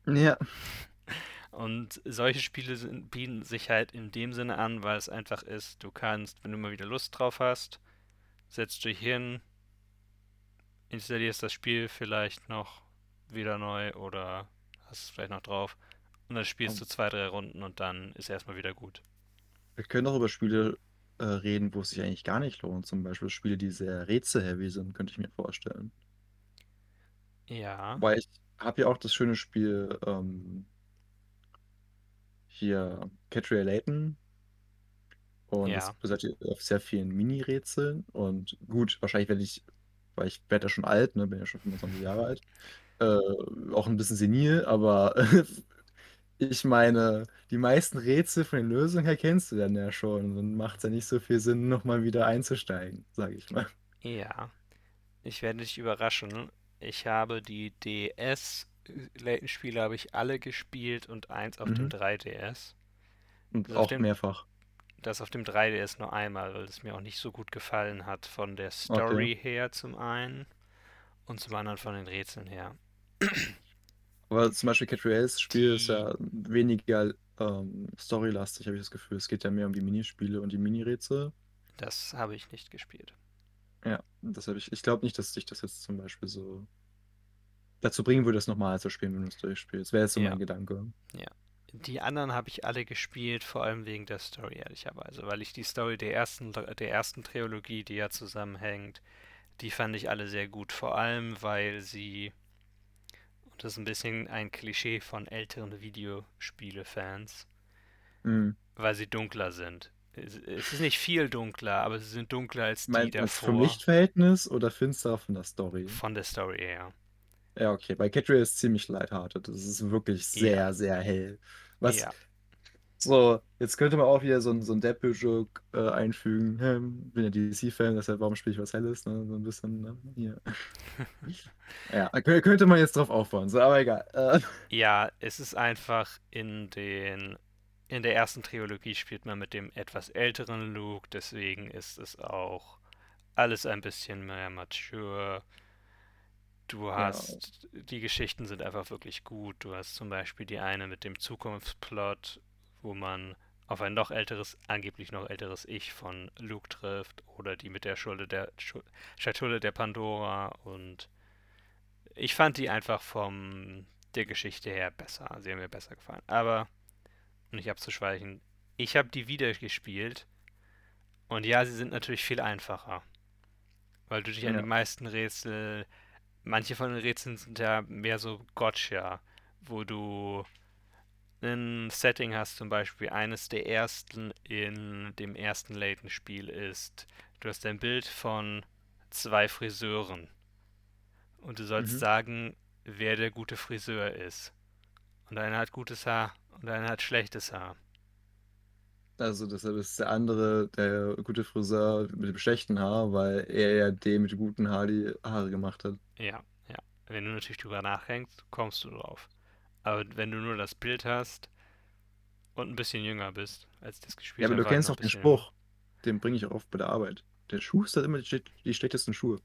Ja. *laughs* Und solche Spiele sind, bieten sich halt in dem Sinne an, weil es einfach ist, du kannst, wenn du mal wieder Lust drauf hast, setzt dich hin, installierst das Spiel vielleicht noch wieder neu oder hast es vielleicht noch drauf und dann spielst du zwei, drei Runden und dann ist erstmal wieder gut. Wir können auch über Spiele äh, reden, wo es sich eigentlich gar nicht lohnt. Zum Beispiel Spiele, die sehr rätselheavy sind, könnte ich mir vorstellen. Ja, Weil ich habe ja auch das schöne Spiel ähm, hier Catria Layton und das ja, basiert auf sehr vielen Mini-Rätseln. Und gut, wahrscheinlich werde ich weil ich werde ja schon alt, ne, bin ja schon 25 Jahre alt. Äh, auch ein bisschen senil, aber *laughs* ich meine, die meisten Rätsel von den Lösungen her kennst du dann ja schon. Dann macht es ja nicht so viel Sinn, nochmal wieder einzusteigen, sage ich mal. Ja, ich werde dich überraschen. Ich habe die DS-Layton-Spiele habe ich alle gespielt und eins auf dem Mhm. 3DS. Und Das auf auch dem, mehrfach. das auf dem 3DS nur einmal, weil es mir auch nicht so gut gefallen hat von der Okay. Story her zum einen und zum anderen von den Rätseln her. Aber zum Beispiel Cat Spiel ist ja weniger ähm, storylastig, habe ich das Gefühl. Es geht ja mehr um die Minispiele und die Mini-Rätsel. das habe ich nicht gespielt. Ja, das habe ich. Ich glaube nicht, dass dich das jetzt zum Beispiel so dazu bringen würde, es nochmal zu spielen, wenn du es durchspielst. Wäre jetzt so Ja, mein Gedanke. ja. Die anderen habe ich alle gespielt, vor allem wegen der Story, ehrlicherweise, weil ich die Story der ersten, der ersten Trilogie, die ja zusammenhängt, die fand ich alle sehr gut. Vor allem, weil sie, und das ist ein bisschen ein Klischee von älteren Videospiele-Fans, Mhm. weil sie dunkler sind. Es es ist nicht viel dunkler, aber sie sind dunkler als die Meinst du das vom davor, Lichtverhältnis oder finsterer von der Story? von der Story her. Ja, okay. Bei Cat Race ist ziemlich lighthearted. Das ist wirklich Ja, sehr, sehr hell. Was ja. so, jetzt könnte man auch wieder so ein, so ein Deadpool-Joke äh, einfügen. Hm, bin ja DC-Fan, deshalb warum spiele ich was Helles? Ne? So ein bisschen, ne? Hier. *laughs* Ja, kö- könnte man jetzt drauf aufbauen, so, aber egal. Äh, Ja, es ist einfach in den in der ersten Trilogie spielt man mit dem etwas älteren Luke, deswegen ist es auch alles ein bisschen mehr mature. Du ja, hast, die Geschichten sind einfach wirklich gut. Du hast zum Beispiel die eine mit dem Zukunftsplot, wo man auf ein noch älteres, angeblich noch älteres Ich von Luke trifft, oder die mit der Schule der Schatulle der Pandora und ich fand die einfach vom der Geschichte her besser. Sie haben mir besser gefallen. Aber, nicht abzuschweichen, ich habe die wieder gespielt und ja, sie sind natürlich viel einfacher, weil du dich an die ja. meisten Rätsel, manche von den Rätseln sind ja mehr so Gotcha, wo du ein Setting hast, zum Beispiel eines der ersten in dem ersten Layton-Spiel ist, du hast ein Bild von zwei Friseuren und du sollst Mhm. sagen, wer der gute Friseur ist. Und einer hat gutes Haar und einer hat schlechtes Haar. Also deshalb ist der andere der gute Friseur mit dem schlechten Haar, weil er ja dem mit dem guten Haar die Haare gemacht hat. Ja, ja. Wenn du natürlich drüber nachdenkst, kommst du drauf. Aber wenn du nur das Bild hast und ein bisschen jünger bist, als das Ja, gespielt aber habe, du war ich kennst doch ein den. Spruch. Den bringe ich auch oft bei der Arbeit. Der Schuster hat immer die schlechtesten Schuhe.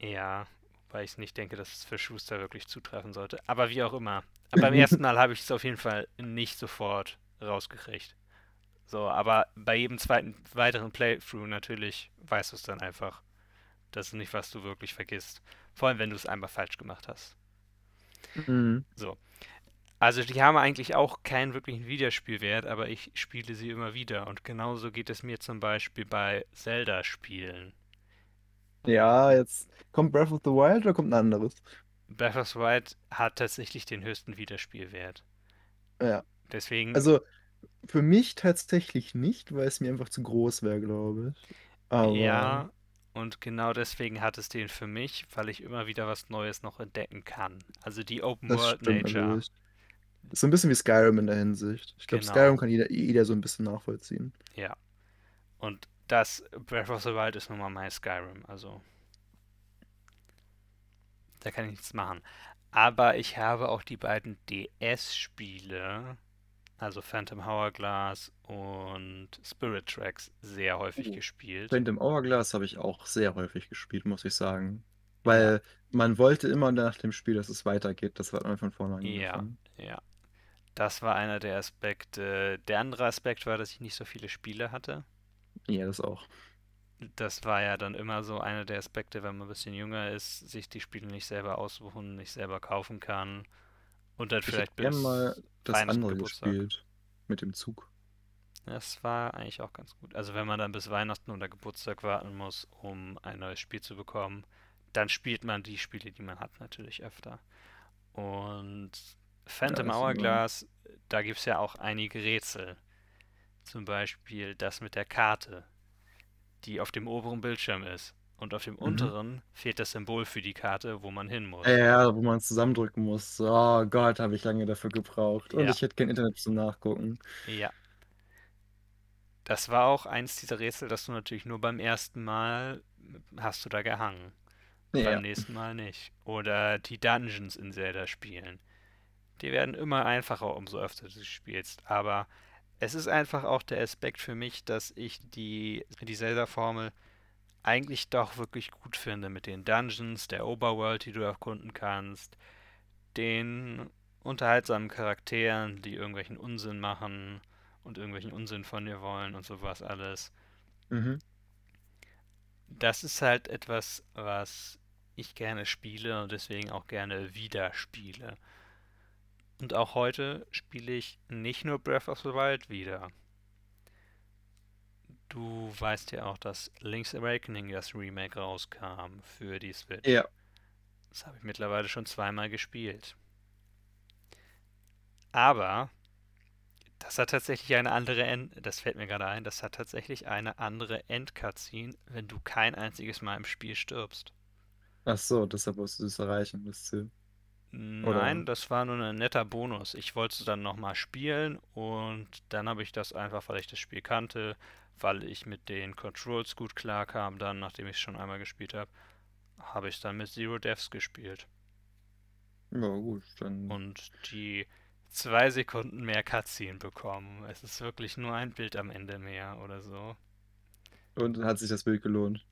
Ja, weil ich nicht denke, dass es für Schuster wirklich zutreffen sollte. Aber wie auch immer. Beim *laughs* ersten Mal habe ich es auf jeden Fall nicht sofort rausgekriegt. So, aber bei jedem zweiten weiteren Playthrough natürlich weißt du es dann einfach. Das ist nicht, was du wirklich vergisst. Vor allem, wenn du es einmal falsch gemacht hast. Mhm. So. Also die haben eigentlich auch keinen wirklichen Wiederspielwert, aber ich spiele sie immer wieder. Und genauso geht es mir zum Beispiel bei Zelda-Spielen. Ja, jetzt kommt Breath of the Wild oder kommt ein anderes? Breath of the Wild hat tatsächlich den höchsten Wiederspielwert. Ja. Deswegen, Also für mich tatsächlich nicht, weil es mir einfach zu groß wäre, glaube ich. Aber ja, und genau deswegen hat es den für mich, weil ich immer wieder was Neues noch entdecken kann. Also die Open das World stimmt Nature. natürlich. Ist so ein bisschen wie Skyrim in der Hinsicht. Ich glaube, Genau. Skyrim kann jeder, jeder so ein bisschen nachvollziehen. Ja. Und das Breath of the Wild ist nun mal mein Skyrim, also da kann ich nichts machen. Aber ich habe auch die beiden DS-Spiele, also Phantom Hourglass und Spirit Tracks, sehr häufig Oh. gespielt. Phantom Hourglass habe ich auch sehr häufig gespielt, muss ich sagen. Weil man wollte immer nach dem Spiel, dass es weitergeht. Das hat man von vornherein ja, ja. Das war einer der Aspekte. Der andere Aspekt war, dass ich nicht so viele Spiele hatte. Ja, das auch. Das war ja dann immer so einer der Aspekte, wenn man ein bisschen jünger ist, sich die Spiele nicht selber aussuchen, nicht selber kaufen kann und dann Ich vielleicht bis mal das andere Geburtstag. gespielt. Mit dem Zug. Das war eigentlich auch ganz gut. Also wenn man dann bis Weihnachten oder Geburtstag warten muss, um ein neues Spiel zu bekommen, dann spielt man die Spiele, die man hat, natürlich öfter. Und Ja, Phantom immer. Hourglass, da gibt es ja auch einige Rätsel. Zum Beispiel das mit der Karte, die auf dem oberen Bildschirm ist. Und auf dem Mhm. unteren fehlt das Symbol für die Karte, wo man hin muss. Ja, wo man es zusammendrücken muss. Oh Gott, habe ich lange dafür gebraucht. Und Ja. ich hätte kein Internet zum Nachgucken. Ja. Das war auch eins dieser Rätsel, dass du natürlich nur beim ersten Mal hast du da gehangen. Ja. Beim nächsten Mal nicht. Oder die Dungeons in Zelda spielen. Die werden immer einfacher, umso öfter du sie spielst. Aber es ist einfach auch der Aspekt für mich, dass ich die, die Zelda-Formel eigentlich doch wirklich gut finde. Mit den Dungeons, der Overworld, die du erkunden kannst, den unterhaltsamen Charakteren, die irgendwelchen Unsinn machen und irgendwelchen Unsinn von dir wollen und sowas alles. Mhm. Das ist halt etwas, was ich gerne spiele und deswegen auch gerne wieder spiele. Und auch heute spiele ich nicht nur Breath of the Wild wieder. Du weißt ja auch, dass Link's Awakening das Remake rauskam für die Switch. Ja. Das habe ich mittlerweile schon zweimal gespielt. Aber das hat tatsächlich eine andere End, das fällt mir gerade ein, das hat tatsächlich eine andere Endcutscene, wenn du kein einziges Mal im Spiel stirbst. Ach so, deshalb musst du es erreichen, das Ziel. Oder- Nein, das war nur ein netter Bonus. Ich wollte es dann nochmal spielen und dann habe ich das einfach, weil ich das Spiel kannte, weil ich mit den Controls gut klarkam, dann, nachdem ich es schon einmal gespielt habe, habe ich dann mit Zero Deaths gespielt. Ja, gut, dann. und die zwei Sekunden mehr Cutscene bekommen. Es ist wirklich nur ein Bild am Ende mehr oder so. Und hat sich das Bild gelohnt.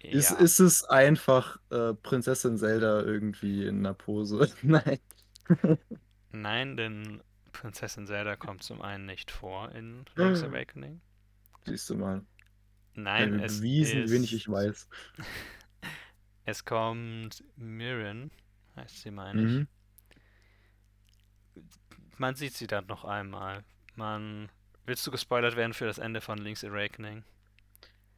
Ist, Ja, ist es einfach äh, Prinzessin Zelda irgendwie in einer Pose? *laughs* Nein. nein, denn Prinzessin Zelda kommt zum einen nicht vor in Link's Ah. Awakening. Siehst du mal. Nein, es bewiesen, wie wenig ist, ich weiß. *laughs* es kommt Mirren, heißt sie, meine ich. Mhm. Man sieht sie dann noch einmal. Man, willst du gespoilert werden für das Ende von Link's Awakening?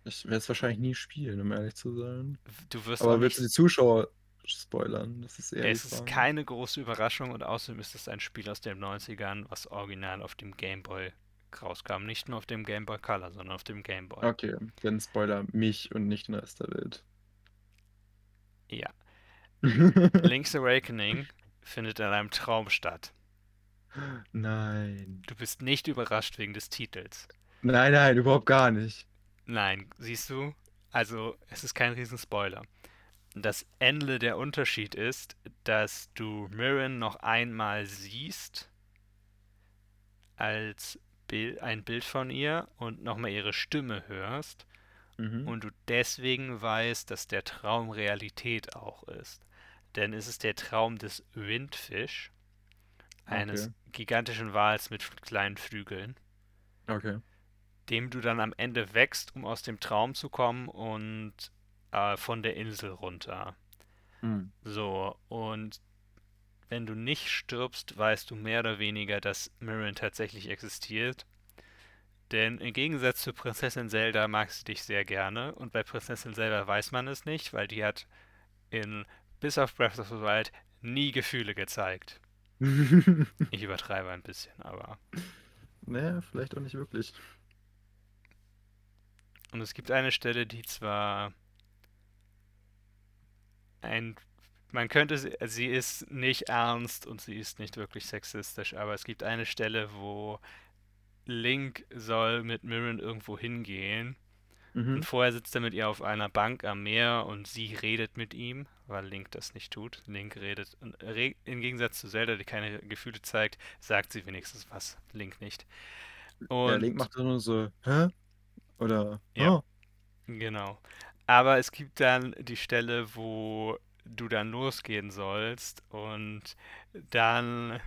Ich werde es wahrscheinlich nie spielen, um ehrlich zu sein. Du wirst Aber willst du die Zuschauer spoilern? Das ist eher Es ist keine große Überraschung und außerdem ist es ein Spiel aus den 90ern, was original auf dem Game Boy rauskam. Nicht nur auf dem Game Boy Color, sondern auf dem Game Boy. Okay, dann spoiler mich und nicht den Rest der Welt. Ja. *laughs* Link's Awakening findet in einem Traum statt. Nein. Du bist nicht überrascht wegen des Titels. Nein, nein, überhaupt gar nicht. Nein, siehst du? Also, es ist kein Riesenspoiler. Das Ende der Unterschied ist, dass du Mirren noch einmal siehst als Bild, ein Bild von ihr und nochmal ihre Stimme hörst Mhm. und du deswegen weißt, dass der Traum Realität auch ist. Denn es ist der Traum des Windfisch, eines Okay. gigantischen Wals mit kleinen Flügeln, Okay. Dem du dann am Ende wächst, um aus dem Traum zu kommen und äh, von der Insel runter. Hm. So, und wenn du nicht stirbst, weißt du mehr oder weniger, dass Mirren tatsächlich existiert. Denn im Gegensatz zu Prinzessin Zelda mag sie dich sehr gerne. Und bei Prinzessin Zelda weiß man es nicht, weil die hat in bis auf Breath of the Wild nie Gefühle gezeigt. *laughs* Ich übertreibe ein bisschen, aber. naja, vielleicht auch nicht wirklich. Und es gibt eine Stelle, die zwar ein. Man könnte sie, sie ist nicht ernst und sie ist nicht wirklich sexistisch, aber es gibt eine Stelle, wo Link soll mit Mirren irgendwo hingehen Mhm. und vorher sitzt er mit ihr auf einer Bank am Meer und sie redet mit ihm, weil Link das nicht tut. Link redet und re im Gegensatz zu Zelda, die keine Gefühle zeigt, sagt sie wenigstens was. Link nicht. Und Link macht nur so, hä? Oder, Ja. oh. Genau. Aber es gibt dann die Stelle, wo du dann losgehen sollst und dann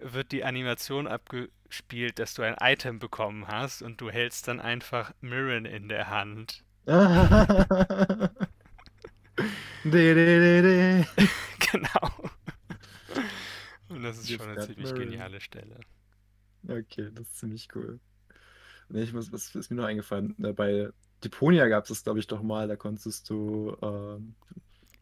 wird die Animation abgespielt, dass du ein Item bekommen hast und du hältst dann einfach Mirren in der Hand. de, de, de, de. Genau. Und das ist You've schon eine ziemlich Mirren. geniale Stelle. Okay, das ist ziemlich cool. Nee, ich muss, was ist mir noch eingefallen? Äh, Bei Deponia gab es das, glaube ich, doch mal. Da konntest du, ähm,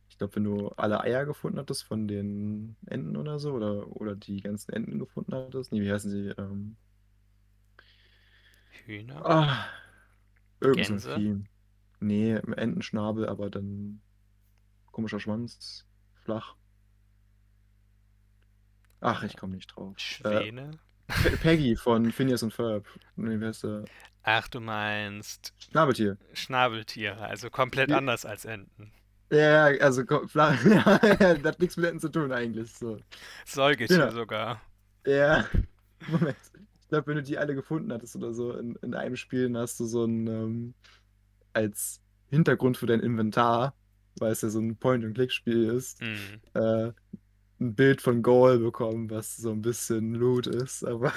ich glaube, wenn du alle Eier gefunden hattest von den Enten oder so, oder, oder die ganzen Enten gefunden hattest. Nee, wie heißen sie? Ähm, Hühner? ah, irgend so Gänse? Vieh. Nee, Entenschnabel, aber dann komischer Schwanz, flach. Ach, ich komme nicht drauf. Äh, Schwäne? Pe- Peggy von Phineas und Ferb. Der? Ach, du meinst Schnabeltier. Schnabeltiere, also komplett Ja. anders als Enten. Ja, ja, also. Ja, *laughs* ja, das hat nichts mit Enten zu tun eigentlich. So. Säugetier Genau. sogar. Ja, *laughs* Moment. Ich glaube, wenn du die alle gefunden hattest oder so in, in einem Spiel, dann hast du so ein ähm, als Hintergrund für dein Inventar, weil es ja so ein Point-and-Click-Spiel ist, Hm. äh, ein Bild von Goal bekommen, was so ein bisschen Loot ist, aber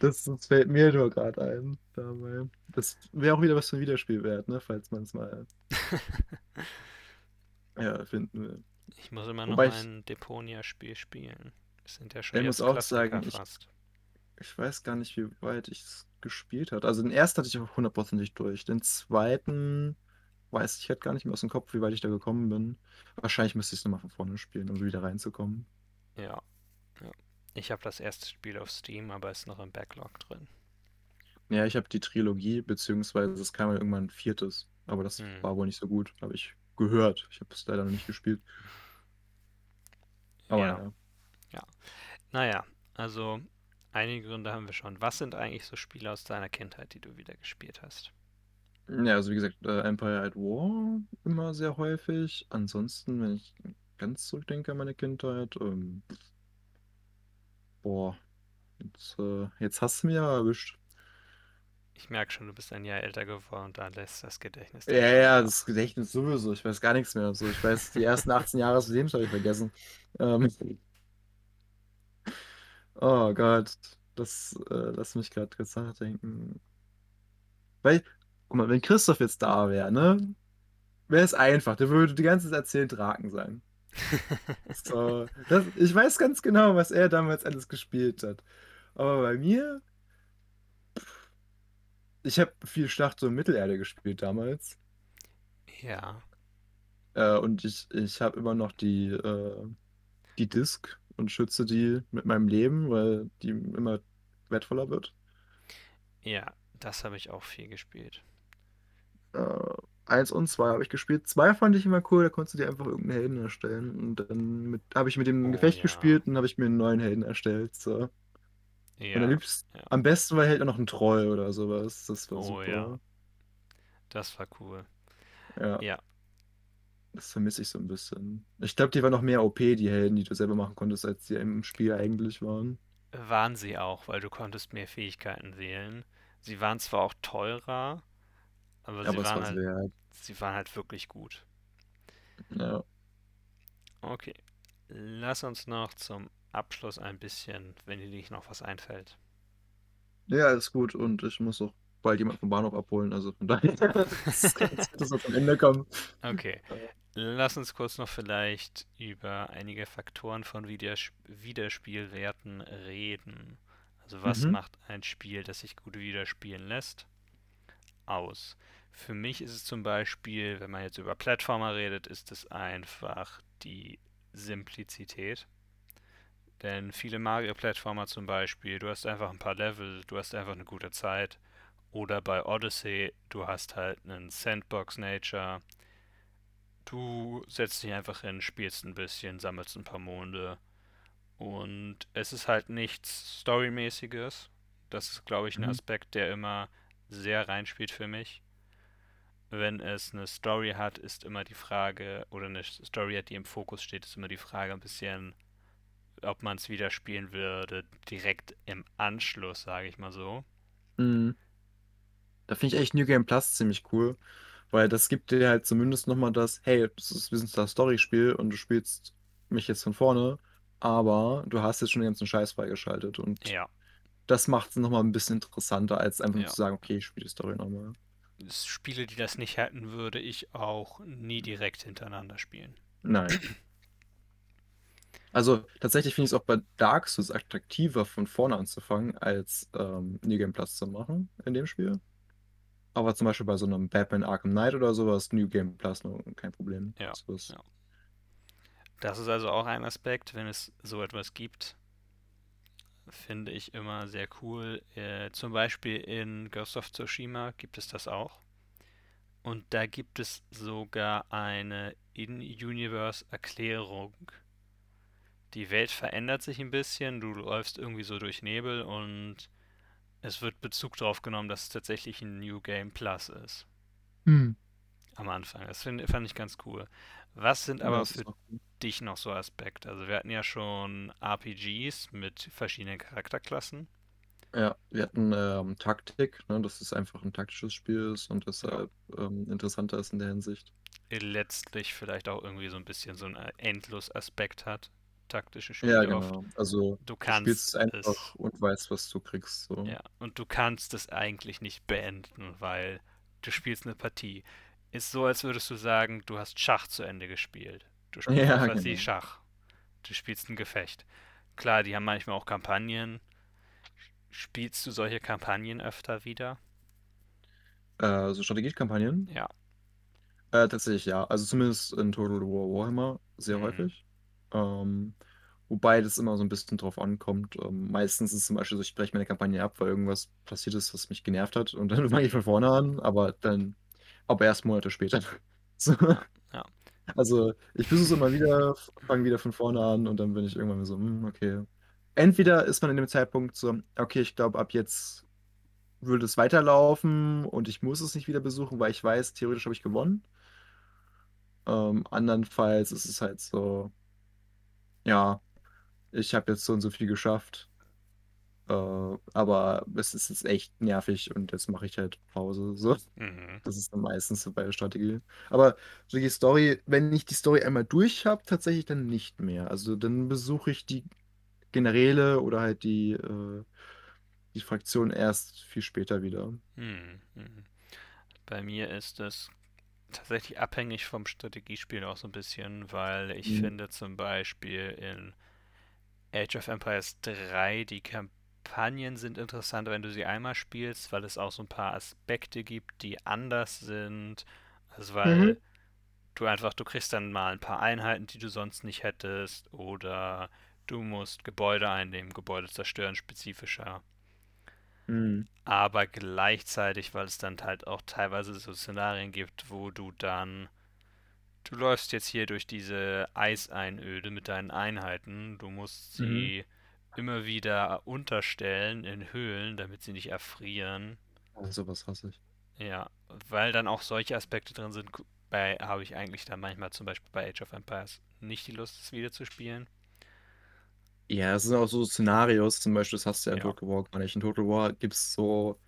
das, das fällt mir nur gerade ein. Dabei. Das wäre auch wieder was für ein Wiederspiel wert, ne? Falls man es mal *laughs* ja, finden will. Ich muss immer noch Wobei ich- ein Deponia-Spiel spielen. Das sind ja schon Ich muss auch sagen, ich-. Ich weiß gar nicht, wie weit ich es gespielt habe. Also den ersten hatte ich auch hundertprozentig durch. Den zweiten weiß ich halt gar nicht mehr aus dem Kopf, wie weit ich da gekommen bin. Wahrscheinlich müsste ich es nochmal von vorne spielen, um wieder reinzukommen. Ja. ja. Ich habe das erste Spiel auf Steam, aber ist noch im Backlog drin. Ja, ich habe die Trilogie, beziehungsweise es kam ja irgendwann ein viertes. Aber das Hm. war wohl nicht so gut, habe ich gehört. Ich habe es leider noch nicht gespielt. Aber ja. ja. Naja, also einige Gründe haben wir schon. Was sind eigentlich so Spiele aus deiner Kindheit, die du wieder gespielt hast? Ja, also wie gesagt, äh, Empire at War immer sehr häufig. Ansonsten, wenn ich ganz zurückdenke an meine Kindheit, ähm, boah, jetzt, äh, jetzt hast du mich ja erwischt. Ich merke schon, du bist ein Jahr älter geworden und da lässt das Gedächtnis Ja, ja, das Gedächtnis sowieso. Ich weiß gar nichts mehr. So, ich weiß, die ersten 18 Jahre des Lebens habe ich vergessen. Ähm, oh Gott, das äh, lass mich gerade kurz nachdenken. Weil, guck mal, wenn Christoph jetzt da wäre, ne, wäre es einfach. Der würde die ganze Zeit erzählen Draken sagen. *laughs* So, das, ich weiß ganz genau, was er damals alles gespielt hat. Aber bei mir, ich habe viel Schlacht um Mittelerde gespielt damals. Ja, Äh, und ich, ich habe immer noch die, äh, die Disk und schütze die mit meinem Leben, weil die immer wertvoller wird. ja, das habe ich auch viel gespielt. Äh, eins und zwei habe ich gespielt. Zwei fand ich immer cool, da konntest du dir einfach irgendeinen Helden erstellen. Und dann habe ich mit dem Oh Gefecht ja. gespielt und habe ich mir einen neuen Helden erstellt. So. Und am Ja, liebsten, ja. am besten war halt auch noch ein Troll oder sowas. Das war Oh super. ja. das war cool. Ja, Ja, das vermisse ich so ein bisschen. Ich glaube, die waren noch mehr OP, die Helden, die du selber machen konntest, als die im Spiel eigentlich waren. waren sie auch, weil du konntest mehr Fähigkeiten wählen. Sie waren zwar auch teurer, aber sie Aber waren war halt, sehr, sie waren halt wirklich gut. ja. Okay, lass uns noch zum Abschluss ein bisschen, wenn dir nicht noch was einfällt. Ja, ist gut und ich muss auch bald jemand vom Bahnhof abholen, also von daher *laughs* das das am Ende kommen. Okay, lass uns kurz noch vielleicht über einige Faktoren von Widers Wiederspielwerten reden. Also was Mhm. macht ein Spiel, das sich gut widerspielen lässt, aus? Für mich ist es zum Beispiel, wenn man jetzt über Plattformer redet, ist es einfach die Simplizität. Denn viele Mario-Plattformer zum Beispiel, du hast einfach ein paar Level, du hast einfach eine gute Zeit. Oder bei Odyssey, du hast halt einen Sandbox-Nature. Du setzt dich einfach hin, spielst ein bisschen, sammelst ein paar Monde. Und es ist halt nichts Storymäßiges. Das ist, glaube ich, ein Mhm. Aspekt, der immer sehr reinspielt für mich. Wenn es eine Story hat, ist immer die Frage, oder eine Story hat, die im Fokus steht, ist immer die Frage ein bisschen, ob man es wieder spielen würde, direkt im Anschluss, sage ich mal so. Mhm. Da finde ich echt New Game Plus ziemlich cool, weil das gibt dir halt zumindest nochmal das, hey, das ist, wir sind das Story-Spiel und du spielst mich jetzt von vorne, aber du hast jetzt schon den ganzen Scheiß freigeschaltet und Ja, das macht es nochmal ein bisschen interessanter, als einfach Ja. zu sagen, okay, ich spiele die Story nochmal. Spiele, die das nicht hätten, würde ich auch nie direkt hintereinander spielen. Nein. Also tatsächlich finde ich es auch bei Dark Souls attraktiver, von vorne anzufangen, als ähm, New Game Plus zu machen in dem Spiel. Aber zum Beispiel bei so einem Batman Arkham Knight oder sowas, New Game Plus noch kein Problem. Ja, Das ist- ja. Das ist also auch ein Aspekt, wenn es so etwas gibt, finde ich immer sehr cool. Äh, zum Beispiel in Ghost of Tsushima gibt es das auch. Und da gibt es sogar eine In-Universe-Erklärung. Die Welt verändert sich ein bisschen, du läufst irgendwie so durch Nebel und es wird Bezug darauf genommen, dass es tatsächlich ein New Game Plus ist. Hm. Am Anfang. Das find, fand ich ganz cool. Was sind Ja, aber für dich noch so Aspekte? Also wir hatten ja schon RPGs mit verschiedenen Charakterklassen. Ja, wir hatten ähm, Taktik, ne, dass es einfach ein taktisches Spiel ist und Ja. deshalb ähm, interessanter ist in der Hinsicht. Letztlich vielleicht auch irgendwie so ein bisschen so einen Endlos-Aspekt hat. Taktische Ja, Spiele oft. genau. Also Du du kannst spielst einfach es, und weißt, was du kriegst. So. ja, und du kannst es eigentlich nicht beenden, weil du spielst eine Partie. Ist so, als würdest du sagen, du hast Schach zu Ende gespielt. Du spielst Ja, was genau. Schach. Du spielst ein Gefecht. Klar, die haben manchmal auch Kampagnen. Spielst du solche Kampagnen öfter wieder? Äh, so Strategiekampagnen? Ja. Äh, tatsächlich ja. Also zumindest in Total War Warhammer sehr Mhm. häufig. Ähm, wobei das immer so ein bisschen drauf ankommt. Ähm, meistens ist es zum Beispiel so, ich breche meine Kampagne ab, weil irgendwas passiert ist, was mich genervt hat. Und dann *laughs* fange ich von vorne an, aber dann, aber erst Monate später. *laughs* So. Ja. Also ich versuche es immer wieder, fange wieder von vorne an und dann bin ich irgendwann so, hm, okay. Entweder ist man in dem Zeitpunkt so, okay, ich glaube, ab jetzt würde es weiterlaufen und ich muss es nicht wieder besuchen, weil ich weiß, theoretisch habe ich gewonnen. Ähm, andernfalls ist es halt so, ja, ich habe jetzt so und so viel geschafft, äh, aber es ist jetzt echt nervig und jetzt mache ich halt Pause. So. Mhm. Das ist dann meistens so bei der Strategie. Aber so die Story, wenn ich die Story einmal durch habe, tatsächlich dann nicht mehr. Also dann besuche ich die Generäle oder halt die, äh, die Fraktion erst viel später wieder. Mhm. Bei mir ist es tatsächlich abhängig vom Strategiespiel auch so ein bisschen, weil ich Mhm. finde zum Beispiel in Age of Empires 3 die Kampagnen sind interessanter, wenn du sie einmal spielst, weil es auch so ein paar Aspekte gibt, die anders sind. Also weil Mhm. du einfach, du kriegst dann mal ein paar Einheiten, die du sonst nicht hättest, oder du musst Gebäude einnehmen, Gebäude zerstören, spezifischer. Mhm. Aber gleichzeitig, weil es dann halt auch teilweise so Szenarien gibt, wo du dann, du läufst jetzt hier durch diese Eiseinöde mit deinen Einheiten, du musst Mhm. Immer wieder unterstellen in Höhlen, damit sie nicht erfrieren. Also sowas hasse ich. Ja, weil dann auch solche Aspekte drin sind, bei habe ich eigentlich dann manchmal zum Beispiel bei Age of Empires nicht die Lust, es wieder zu spielen. Ja, es sind auch so Szenarios, zum Beispiel, das hast du ja in Ja. Total War gar nicht. In Total War gibt es so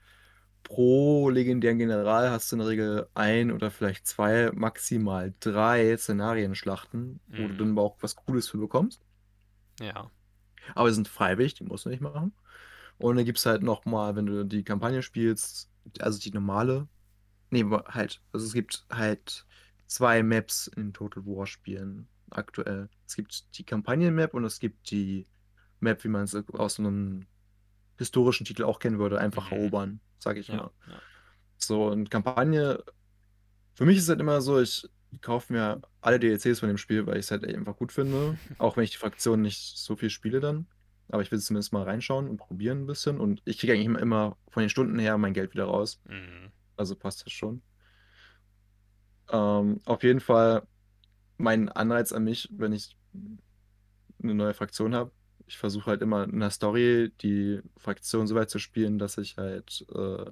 pro legendären General hast du in der Regel ein oder vielleicht zwei, maximal drei Szenarienschlachten, wo du Mhm. dann aber auch was Cooles für bekommst. Ja. Aber die sind freiwillig, die musst du nicht machen. Und dann gibt es halt nochmal, wenn du die Kampagne spielst, also die normale. Nee, aber halt, also es gibt halt zwei Maps in Total War Spielen aktuell. Es gibt die Kampagnen-Map und es gibt die Map, wie man es aus einem historischen Titel auch kennen würde, einfach Mhm. erobern, sage ich Ja. mal. Ja. So, und Kampagne, für mich ist halt immer so, ich kaufe mir alle DLCs von dem Spiel, weil ich es halt einfach gut finde. *laughs* Auch wenn ich die Fraktion nicht so viel spiele dann. Aber ich will zumindest mal reinschauen und probieren ein bisschen. Und ich kriege eigentlich immer, immer von den Stunden her mein Geld wieder raus. Mhm. Also passt das schon. Ähm, auf jeden Fall mein Anreiz an mich, wenn ich eine neue Fraktion habe. Ich versuche halt immer in der Story die Fraktion so weit zu spielen, dass ich halt äh,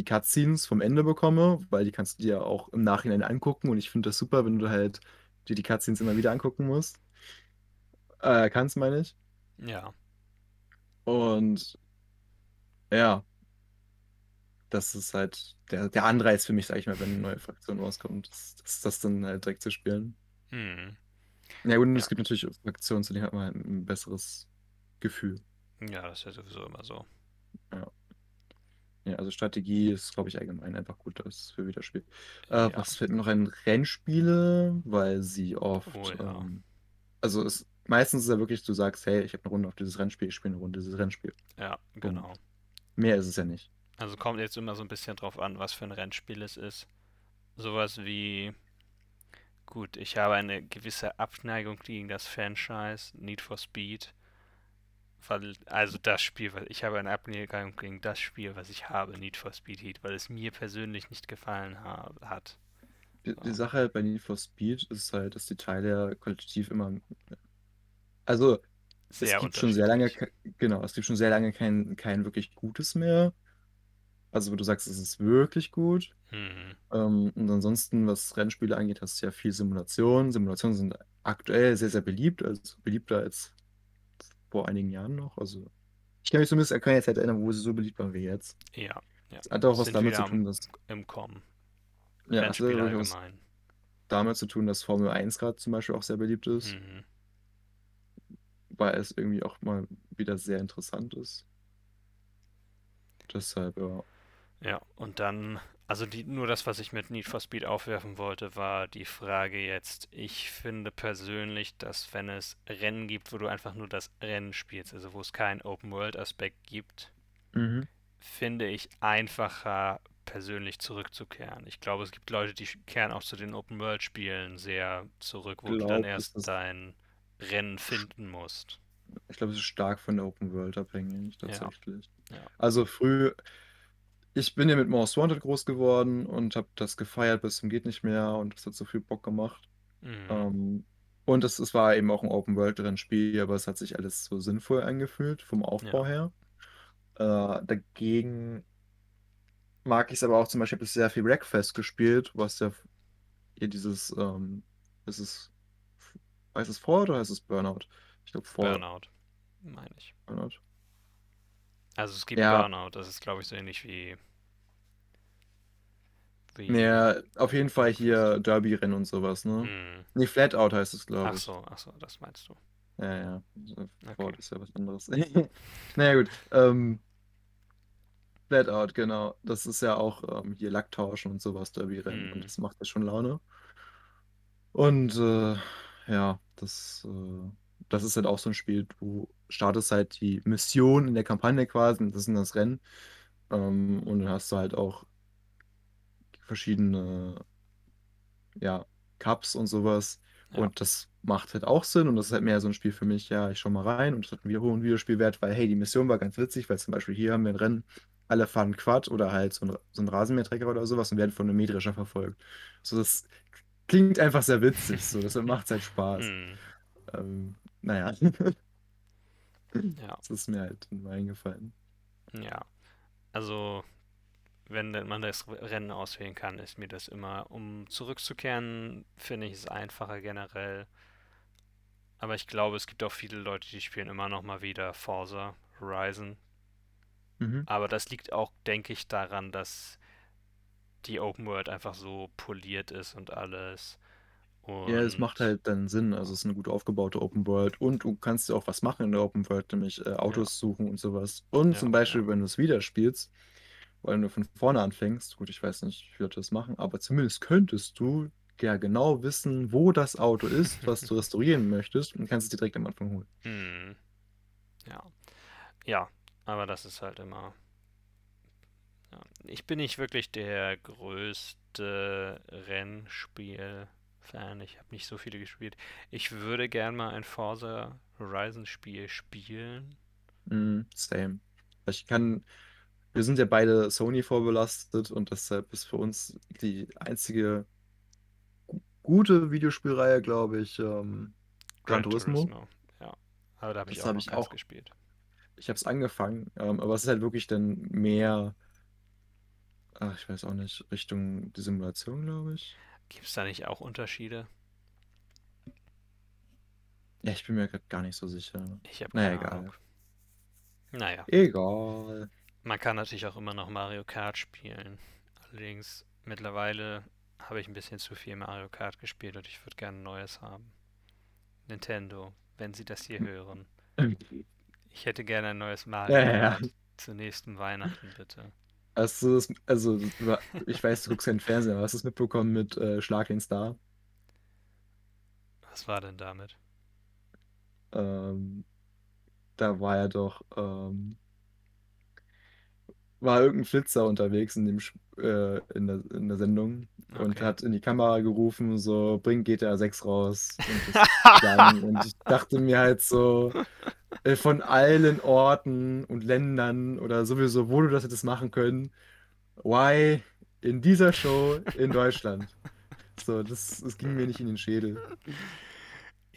die Cutscenes vom Ende bekomme, weil die kannst du dir auch im Nachhinein angucken und ich finde das super, wenn du halt dir die Cutscenes immer wieder angucken musst. Äh, kannst, meine ich. Ja. Und ja, das ist halt der, der Anreiz für mich, sag ich mal, wenn eine neue Fraktion rauskommt, das, das, das dann halt direkt zu spielen. Mhm. Ja gut, und Ja. es gibt natürlich Fraktionen, zu denen hat man halt ein besseres Gefühl. Ja, das ist ja sowieso immer so. Ja. Ja, also Strategie ist, glaube ich, allgemein einfach gut das für Videospiel. Äh, Ja. was fällt mir noch ein? Rennspiele, weil sie oft, Oh ja. ähm, also es, meistens ist ja wirklich, du sagst, hey, ich habe eine Runde auf dieses Rennspiel, ich spiele eine Runde dieses Rennspiel. Ja, genau. Mehr ist es ja nicht. Also kommt jetzt immer so ein bisschen drauf an, was für ein Rennspiel es ist. Sowas wie, gut, ich habe eine gewisse Abneigung gegen das Franchise Need for Speed, also das Spiel, weil ich habe eine Abneigung gegen das Spiel, was ich habe, Need for Speed Heat, weil es mir persönlich nicht gefallen ha hat. Die, die Sache halt bei Need for Speed ist halt, dass die Teile ja qualitativ immer. Also, es sehr gibt schon sehr lange, genau, es gibt schon sehr lange kein, kein wirklich Gutes mehr. Also, wo du sagst, es ist wirklich gut. Hm, Ähm, und ansonsten, was Rennspiele angeht, hast du ja viel Simulation. Simulationen sind aktuell sehr, sehr beliebt, also beliebter als vor einigen Jahren noch. Also, ich kann mich zumindest an keine Zeit erinnern, wo sie so beliebt waren wie jetzt. ja, ja. Das hat auch was Sind damit zu tun, dass, im Kommen. ja, das hat allgemein. damit zu tun, dass Formel 1 gerade zum Beispiel auch sehr beliebt ist, Mhm. weil es irgendwie auch mal wieder sehr interessant ist. Deshalb, ja. Ja, und dann, also die, nur das, was ich mit Need for Speed aufwerfen wollte, war die Frage jetzt, ich finde persönlich, dass wenn es Rennen gibt, wo du einfach nur das Rennen spielst, also wo es keinen Open-World-Aspekt gibt, Mhm. finde ich einfacher persönlich zurückzukehren. Ich glaube, es gibt Leute, die kehren auch zu den Open-World-Spielen sehr zurück, wo du dann Glaub, erst dein Rennen finden musst. ich glaube, es ist stark von der Open World abhängig, Ja, tatsächlich. ja. Also früh, ich bin ja mit Most Wanted groß geworden und habe das gefeiert bis zum geht nicht mehr und das hat so viel Bock gemacht. Mhm. Ähm, und es, es war eben auch ein Open World Rennspiel, aber es hat sich alles so sinnvoll angefühlt vom Aufbau Ja, her. Äh, dagegen mag ich es aber auch zum Beispiel, ich habe sehr viel Wreckfest gespielt, was ja hier dieses, ähm, ist es, heißt es Fallout oder heißt es Burnout? Ich glaube Fallout. Burnout, meine ich. Burnout. Also es gibt Ja, Burnout, das ist, glaube ich, so ähnlich wie, wie mehr, auf jeden Fall hier Derby-Rennen und sowas, ne? Hm. Nee, Flatout heißt es, Ach glaube ich. so, ach so, das meinst du. Ja, ja. Okay. Fallout ist ja was anderes. *laughs* Naja, gut. Ähm, Flatout, genau. Das ist ja auch ähm, hier Lacktauschen und sowas, Derby-Rennen. Und Hm. das macht ja schon Laune. Und äh, ja, das, äh, das ist halt auch so ein Spiel, du startest halt die Mission in der Kampagne quasi, und das ist das Rennen. Ähm, und dann hast du halt auch verschiedene, ja, Cups und sowas. Ja. Und das macht halt auch Sinn. Und das ist halt mehr so ein Spiel für mich, ja, ich schau mal rein und das hat einen wieder hohen Videospielwert, weil, hey, die Mission war ganz witzig, weil zum Beispiel hier haben wir ein Rennen, alle fahren Quad oder halt so ein, so ein Rasenmähertrecker oder sowas und werden von einem Mähdrescher verfolgt. So, das klingt einfach sehr witzig, so, deshalb macht es halt Spaß. Hm. Ähm, naja, *laughs* Ja, das ist mir halt nur eingefallen. ja. Also, wenn man das Rennen auswählen kann, ist mir das immer, um zurückzukehren, finde ich es einfacher generell. Aber ich glaube, es gibt auch viele Leute, die spielen immer noch mal wieder Forza Horizon. Mhm. Aber das liegt auch, denke ich, daran, dass die Open World einfach so poliert ist und alles. Ja, es macht Und halt dann Sinn. Also es ist eine gut aufgebaute Open World und du kannst ja auch was machen in der Open World, nämlich äh, ja, Autos suchen und sowas. Und ja, zum ja. Beispiel, wenn du es wieder spielst, weil du von vorne anfängst, gut, ich weiß nicht, wie Leute das machen, aber zumindest könntest du ja genau wissen, wo das Auto ist, was du *laughs* restaurieren möchtest und kannst es dir direkt am Anfang holen. Hm, ja. Ja, aber das ist halt immer. Ja. Ich bin nicht wirklich der größte Rennspiel-Fan. Ich habe nicht so viele gespielt. Ich würde gern mal ein Forza Horizon-Spiel spielen. Mm, same. Ich kann, wir sind ja beide Sony vorbelastet und deshalb ist für uns die einzige gu- gute Videospielreihe, glaube ich, ähm, Gran Gran Turismo. Turismo. Ja, aber da habe ich auch noch ich auch, gespielt. ich habe es angefangen, ähm, aber es ist halt wirklich dann mehr, ach, ich weiß auch nicht, Richtung die Simulation, glaube ich. Gibt es da nicht auch Unterschiede? Ja, ich bin mir gar nicht so sicher. Ich habe Naja, keine egal. Ahnung. Naja, Egal. man kann natürlich auch immer noch Mario Kart spielen. Allerdings mittlerweile habe ich ein bisschen zu viel Mario Kart gespielt und ich würde gerne ein neues haben. Nintendo, wenn Sie das hier hören. Ich hätte gerne ein neues Mario Ja, ja, ja. Kart zu nächsten Weihnachten, bitte. Hast du das, also, ich weiß, du guckst keinen Fernseher, aber hast du es mitbekommen mit äh, Schlag den Star? Was war denn damit? Ähm, da war ja doch, ähm, war irgendein Flitzer unterwegs in, dem, äh, in, der, in der Sendung und Okay. hat in die Kamera gerufen, so, bring GTA 6 raus. Und, *laughs* und ich dachte mir halt so, äh, von allen Orten und Ländern oder sowieso, wo du das hättest machen können, why in dieser Show in Deutschland? So, das, das ging mir nicht in den Schädel.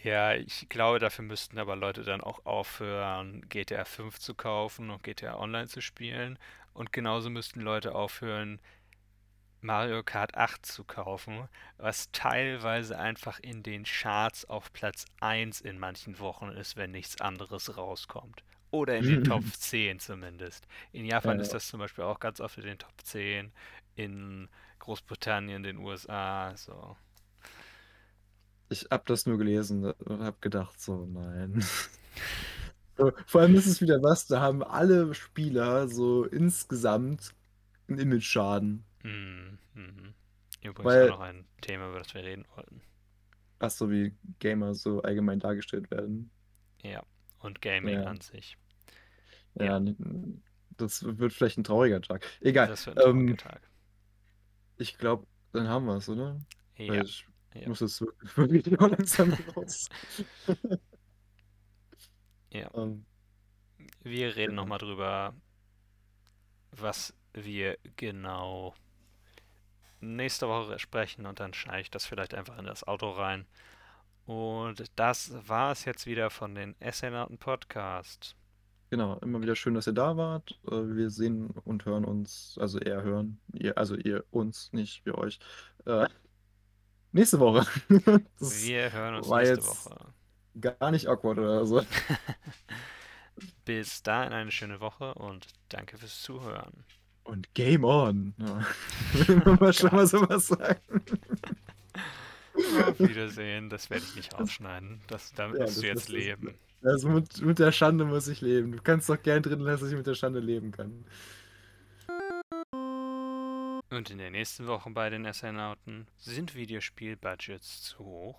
Ja, ich glaube, dafür müssten aber Leute dann auch aufhören, GTA 5 zu kaufen und GTA Online zu spielen. Und genauso müssten Leute aufhören, Mario Kart 8 zu kaufen, was teilweise einfach in den Charts auf Platz 1 in manchen Wochen ist, wenn nichts anderes rauskommt. Oder in den *laughs* Top 10 zumindest. In Japan ist Äh, das zum Beispiel auch ganz oft in den Top 10, in Großbritannien, den USA, so. ich habe das nur gelesen und habe gedacht, so, nein. *laughs* Vor allem ist es wieder was, da haben alle Spieler so insgesamt einen Image-Schaden. Mhm, mhm. Übrigens auch Weil, noch ein Thema, über das wir reden wollten. ach so, wie Gamer so allgemein dargestellt werden. Ja, und Gaming Ja, an sich. ja, Ja, das wird vielleicht ein trauriger Tag. Egal. das wird ein trauriger Ähm, Tag. ich glaube, dann haben wir es, oder? Weil Ja, ich ja, muss jetzt wirklich, auch *laughs* langsam raus. *laughs* ja. Ähm, Wir reden genau. nochmal drüber, was wir genau nächste Woche sprechen und dann schneide ich das vielleicht einfach in das Auto rein. Und das war es jetzt wieder von den Essainauten Podcast. Genau, immer wieder schön, dass ihr da wart. Äh, Wir sehen und hören uns, also eher hören, ihr, also ihr uns, nicht wir euch, äh, *laughs* nächste Woche. *laughs* Das Wir hören uns nächste jetzt Woche. Gar nicht awkward oder so. *laughs* Bis dahin eine schöne Woche und danke fürs Zuhören. Und Game On. Ja. *laughs* Will man mal schon mal sowas sagen. Auf Wiedersehen, das werde ich nicht rausschneiden. Das, damit Ja, musst du das, jetzt das, das, leben. also mit, mit der Schande muss ich leben. Du kannst doch gern drin lassen, dass ich mit der Schande leben kann. Und in den nächsten Wochen bei den Astronauten sind Videospiel-Budgets zu hoch?